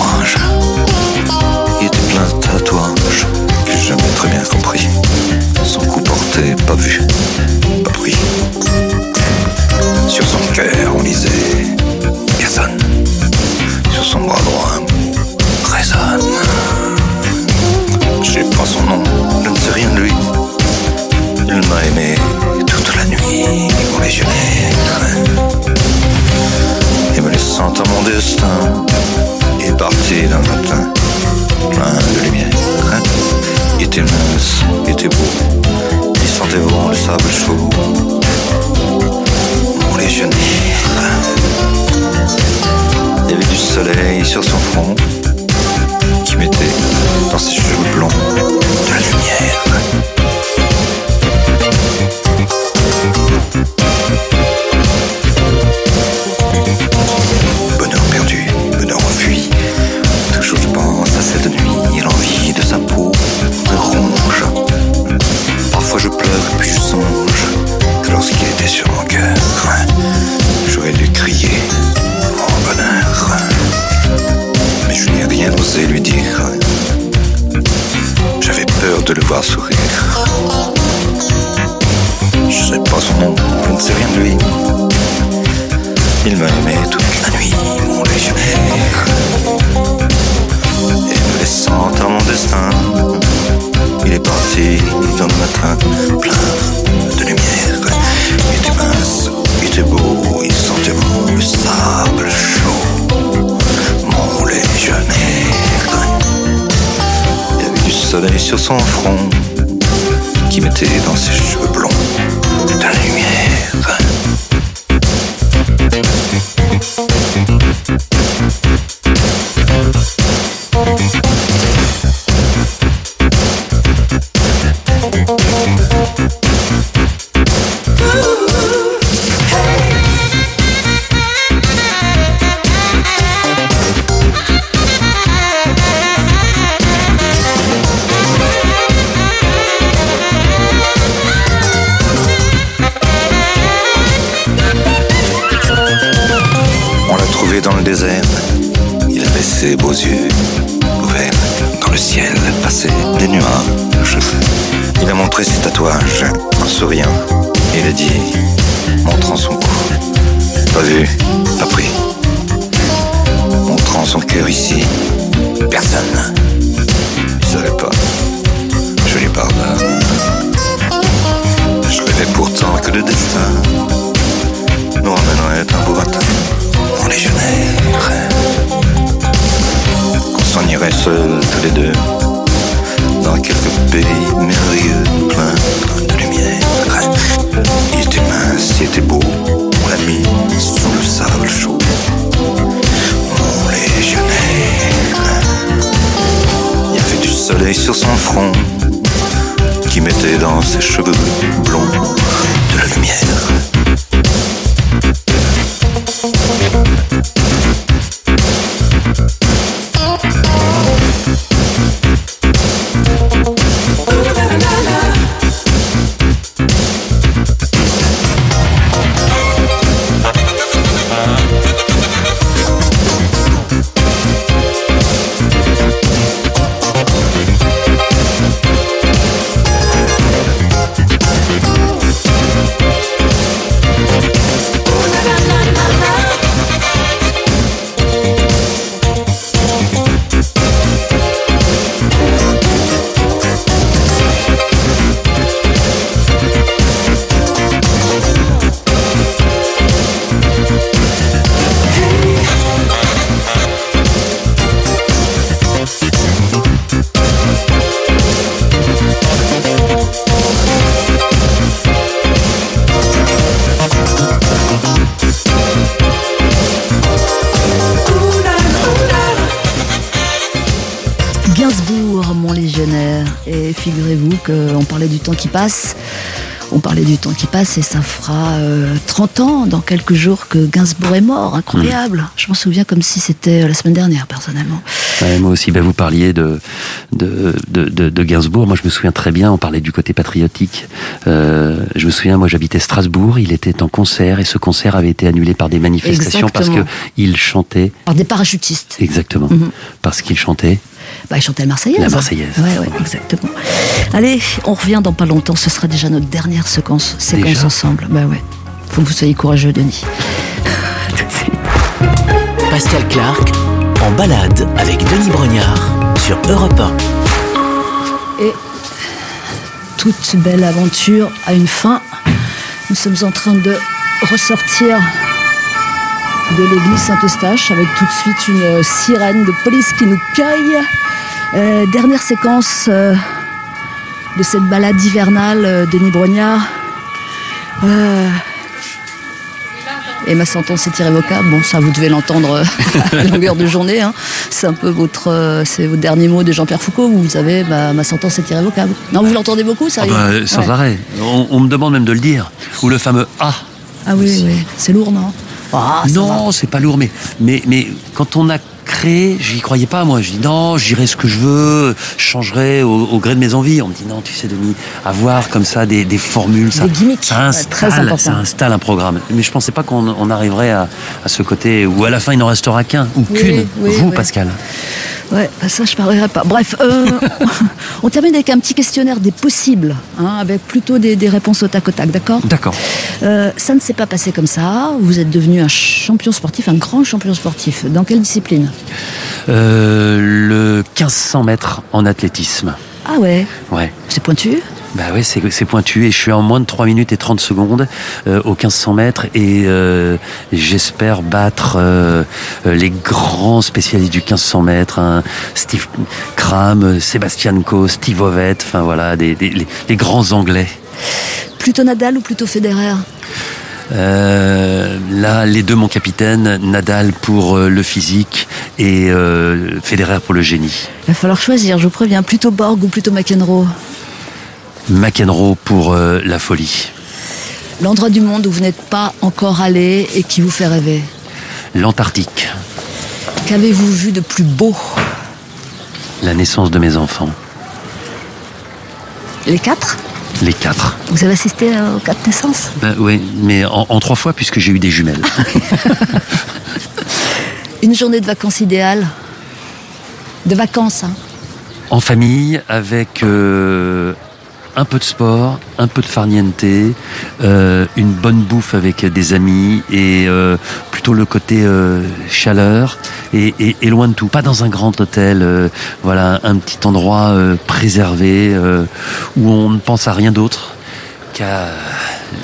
Il a montré ses tatouages en souriant. Il a dit, montrant son cou. Pas vu, pas pris. Montrant son cœur ici. Personne. Il savait pas. Je lui pardonne. Je rêvais pourtant que le destin nous ramènerait un beau matin en légionnaire. Qu'on s'en irait seuls tous les deux dans quelques pays merveilleux, plein de lumière. Il était mince, il était beau, on l'a mis sous le sable chaud. Mon légionnaire. Il y avait du soleil sur son front qui mettait dans ses cheveux blonds de la lumière. Passe. On parlait du temps qui passe et ça fera euh, 30 ans dans quelques jours que Gainsbourg est mort. Incroyable. Je m'en souviens comme si c'était euh, la semaine dernière, personnellement. Ouais, moi aussi, bah, vous parliez de, de, de, de, de Gainsbourg. Moi, je me souviens très bien, on parlait du côté patriotique. Euh, je me souviens, moi, j'habitais Strasbourg, il était en concert et ce concert avait été annulé par des manifestations parce que Exactement. il chantait. Par des parachutistes. Exactement. Mhm. Parce qu'il chantait. Bah, il chantait la Marseillaise. La Marseillaise. Ouais, ouais, exactement. Allez, on revient dans pas longtemps. Ce sera déjà notre dernière séquence, séquence Déjà ensemble. Bah ouais. Faut que vous soyez courageux, Denis. Tout de suite. Pascal Clark en balade avec Denis Brognard sur Europe 1. Et toute belle aventure a une fin. Nous sommes en train de ressortir de l'église Saint-Eustache avec tout de suite une euh, sirène de police qui nous cueille. Euh, dernière séquence euh, de cette balade hivernale, euh, Denis Brognard. Et ma sentence est irrévocable. Bon, ça, vous devez l'entendre à longueur de journée. hein. C'est un peu votre, c'est vos derniers mots de Jean-Pierre Foucault. Vous savez, bah, ma sentence est irrévocable. Non, vous l'entendez beaucoup, ça Ah bah, sans Ouais. arrêt. On, on me demande même de le dire. Ou le fameux Ah. Ah oui, oui. C'est lourd, non? Ah, non, c'est pas lourd, mais, mais, mais quand on a créé, j'y croyais pas, moi. Je dis non, j'irai ce que je veux, je changerai au, au gré de mes envies. On me dit non, tu sais, Denis, avoir comme ça des, des formules, ça, Des gimmicks, ça ouais, installe, très ça installe un programme. Mais je pensais pas qu'on on arriverait à, à ce côté où à la fin il n'en restera qu'un ou Oui, qu'une. oui, Vous, oui. Pascal. Ouais, bah ça je parlerai pas. Bref, euh, on termine avec un petit questionnaire des possibles, hein, avec plutôt des, des réponses au tac au tac, d'accord? D'accord. Euh, Ça ne s'est pas passé comme ça. Vous êtes devenu un champion sportif, un grand champion sportif. Dans quelle discipline? Euh, le 1500 mètres en athlétisme. Ah ouais, Ouais. c'est pointu? Bah ouais, c'est pointu et je suis en moins de 3 minutes et 30 secondes euh, au 1500 mètres et euh, j'espère battre euh, les grands spécialistes du 1500 mètres, hein, Steve Kram, euh, Sébastien Coe, Steve Ovett, enfin voilà, des, des- les, les grands Anglais. Plutôt Nadal ou plutôt Federer? Euh, là, les deux, mon capitaine, Nadal pour euh, le physique et euh, Federer pour le génie. Il va falloir choisir, je vous préviens. Plutôt Borg ou plutôt McEnroe? McEnroe pour euh, la folie. L'endroit du monde où vous n'êtes pas encore allé et qui vous fait rêver. L'Antarctique, Qu'avez-vous vu de plus beau? La naissance de mes enfants, Les quatre? Les quatre. Vous avez assisté euh, aux quatre naissances? Ben oui, mais en, en trois fois puisque j'ai eu des jumelles. Une journée de vacances idéale. De vacances, hein. En famille, avec euh, un peu de sport, un peu de farniente, euh, une bonne bouffe avec des amis et euh, plutôt le côté euh, chaleur et, et- et loin de tout. Pas dans un grand hôtel, voilà, un petit endroit préservé où on ne pense à rien d'autre qu'à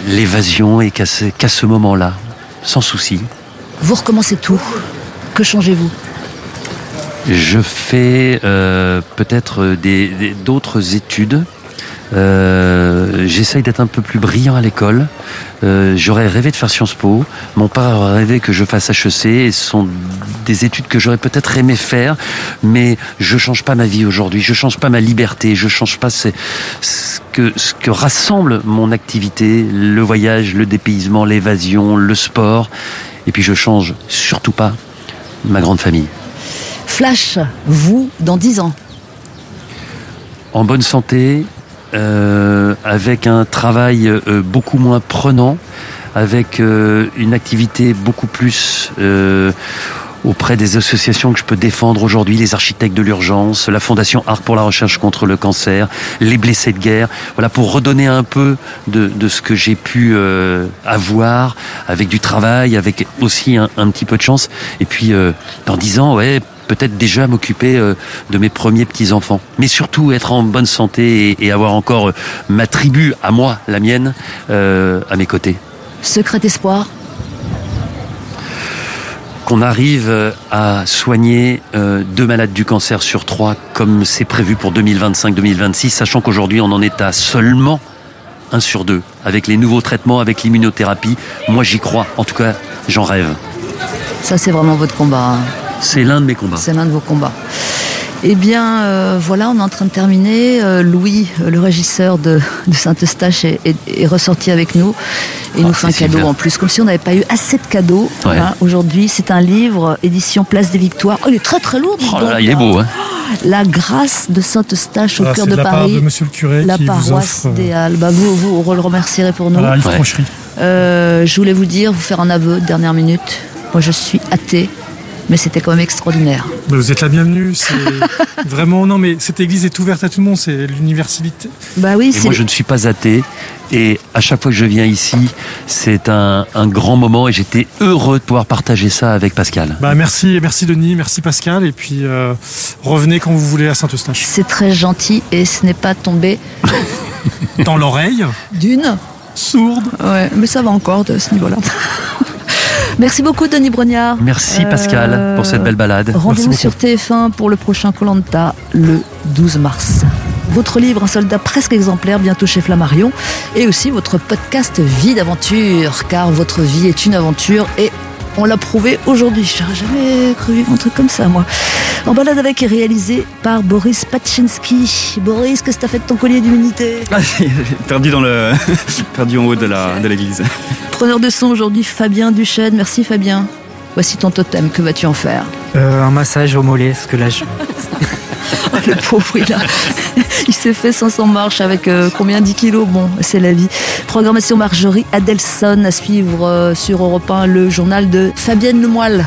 l'évasion et qu'à ce, moment-là, sans souci. Vous recommencez tout. Que changez-vous? Je fais euh, peut-être des- des- d'autres études. Euh, J'essaye d'être un peu plus brillant à l'école. Euh, J'aurais rêvé de faire Sciences Po. Mon père aurait rêvé que je fasse HEC. Et ce sont des études que j'aurais peut-être aimé faire, mais je change pas ma vie aujourd'hui. Je change pas ma liberté. Je change pas ce, ce que ce que rassemble mon activité, le voyage, le dépaysement, l'évasion, le sport. Et puis je change surtout pas ma grande famille. Flash, vous, dans dix ans? en bonne santé, euh, avec un travail euh, beaucoup moins prenant, avec euh, une activité beaucoup plus auprès des associations que je peux défendre aujourd'hui, les architectes de l'urgence, la Fondation Art pour la recherche contre le cancer, les blessés de guerre, voilà pour redonner un peu de, ce que j'ai pu avoir avec du travail, avec aussi un, un petit peu de chance. Et puis euh, dans dix ans, ouais, peut-être déjà m'occuper euh, de mes premiers petits enfants, mais surtout être en bonne santé et, avoir encore euh, ma tribu à moi, la mienne, euh, à mes côtés. Secret espoir. qu'on arrive à soigner deux malades du cancer sur trois comme c'est prévu pour 2025-2026, sachant qu'aujourd'hui on en est à seulement un sur deux. Avec les nouveaux traitements, avec l'immunothérapie, moi j'y crois, en tout cas j'en rêve. Ça, c'est vraiment votre combat. hein. C'est l'un de mes combats. C'est l'un de vos combats. Eh bien, euh, voilà, on est en train de terminer. Euh, Louis, euh, le régisseur de, de Saint-Eustache, est, est- est ressorti avec nous. Et il Ah, nous fait un cadeau super. en plus, comme si on n'avait pas eu assez de cadeaux. Ouais. hein, Aujourd'hui, c'est un livre, édition Place des Victoires. Oh, il est très très lourd. Oh là donc, là, il est beau, hein La grâce de Saint-Eustache au Voilà, cœur de, de la part Paris. de monsieur le curé la qui vous paroisse offre, des Halles. Bah, vous, vous, vous le remercierez pour nous. Voilà, Ouais. Euh, je voulais vous dire, vous faire un aveu, dernière minute. Moi, je suis athée, mais c'était quand même extraordinaire. Mais Vous êtes la bienvenue. Vraiment non, mais cette église est ouverte à tout le monde. C'est l'universalité. Bah oui, Et moi je ne suis pas athée. Et à chaque fois que je viens ici, c'est un, un grand moment et j'étais heureux de pouvoir partager ça avec Pascal. Bah merci, merci Denis, merci Pascal, et puis euh, revenez quand vous voulez à Saint-Eustache. c'est très gentil et ce n'est pas tombé Dans l'oreille d'une. sourde. Ouais, mais ça va encore de ce niveau-là. Merci beaucoup, Denis Brognard. Merci Pascal Euh, pour cette belle balade. Rendez-vous Merci sur TF1 pour le prochain Colanta le 12 mars. Votre livre, Un soldat presque exemplaire, bientôt chez Flammarion. Et aussi votre podcast Vie d'aventure, car votre vie est une aventure et on l'a prouvé aujourd'hui. J'aurais jamais cru vivre un truc comme ça, moi. En balade avec est réalisé par Boris Pachinski. Boris, qu'est-ce que t'as fait de ton collier d'immunité Ah, j'ai perdu dans le perdu en haut de la de l'église. Preneur de son aujourd'hui, Fabien Duchesne. Merci Fabien. Voici ton totem, que vas-tu en faire? Euh, un massage au mollet, parce que là, je... Le pauvre, il, a- il s'est fait 500 marches avec euh, combien? 10 kilos? Bon, c'est la vie. Programmation Marjorie Adelson à suivre euh, sur Europe 1, le journal de Fabienne Lemoyle.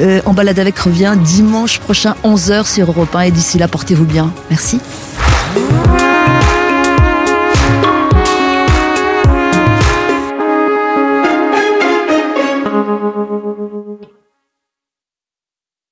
Euh, en balade avec revient dimanche prochain 11h sur Europe 1 et d'ici là, portez-vous bien. Merci.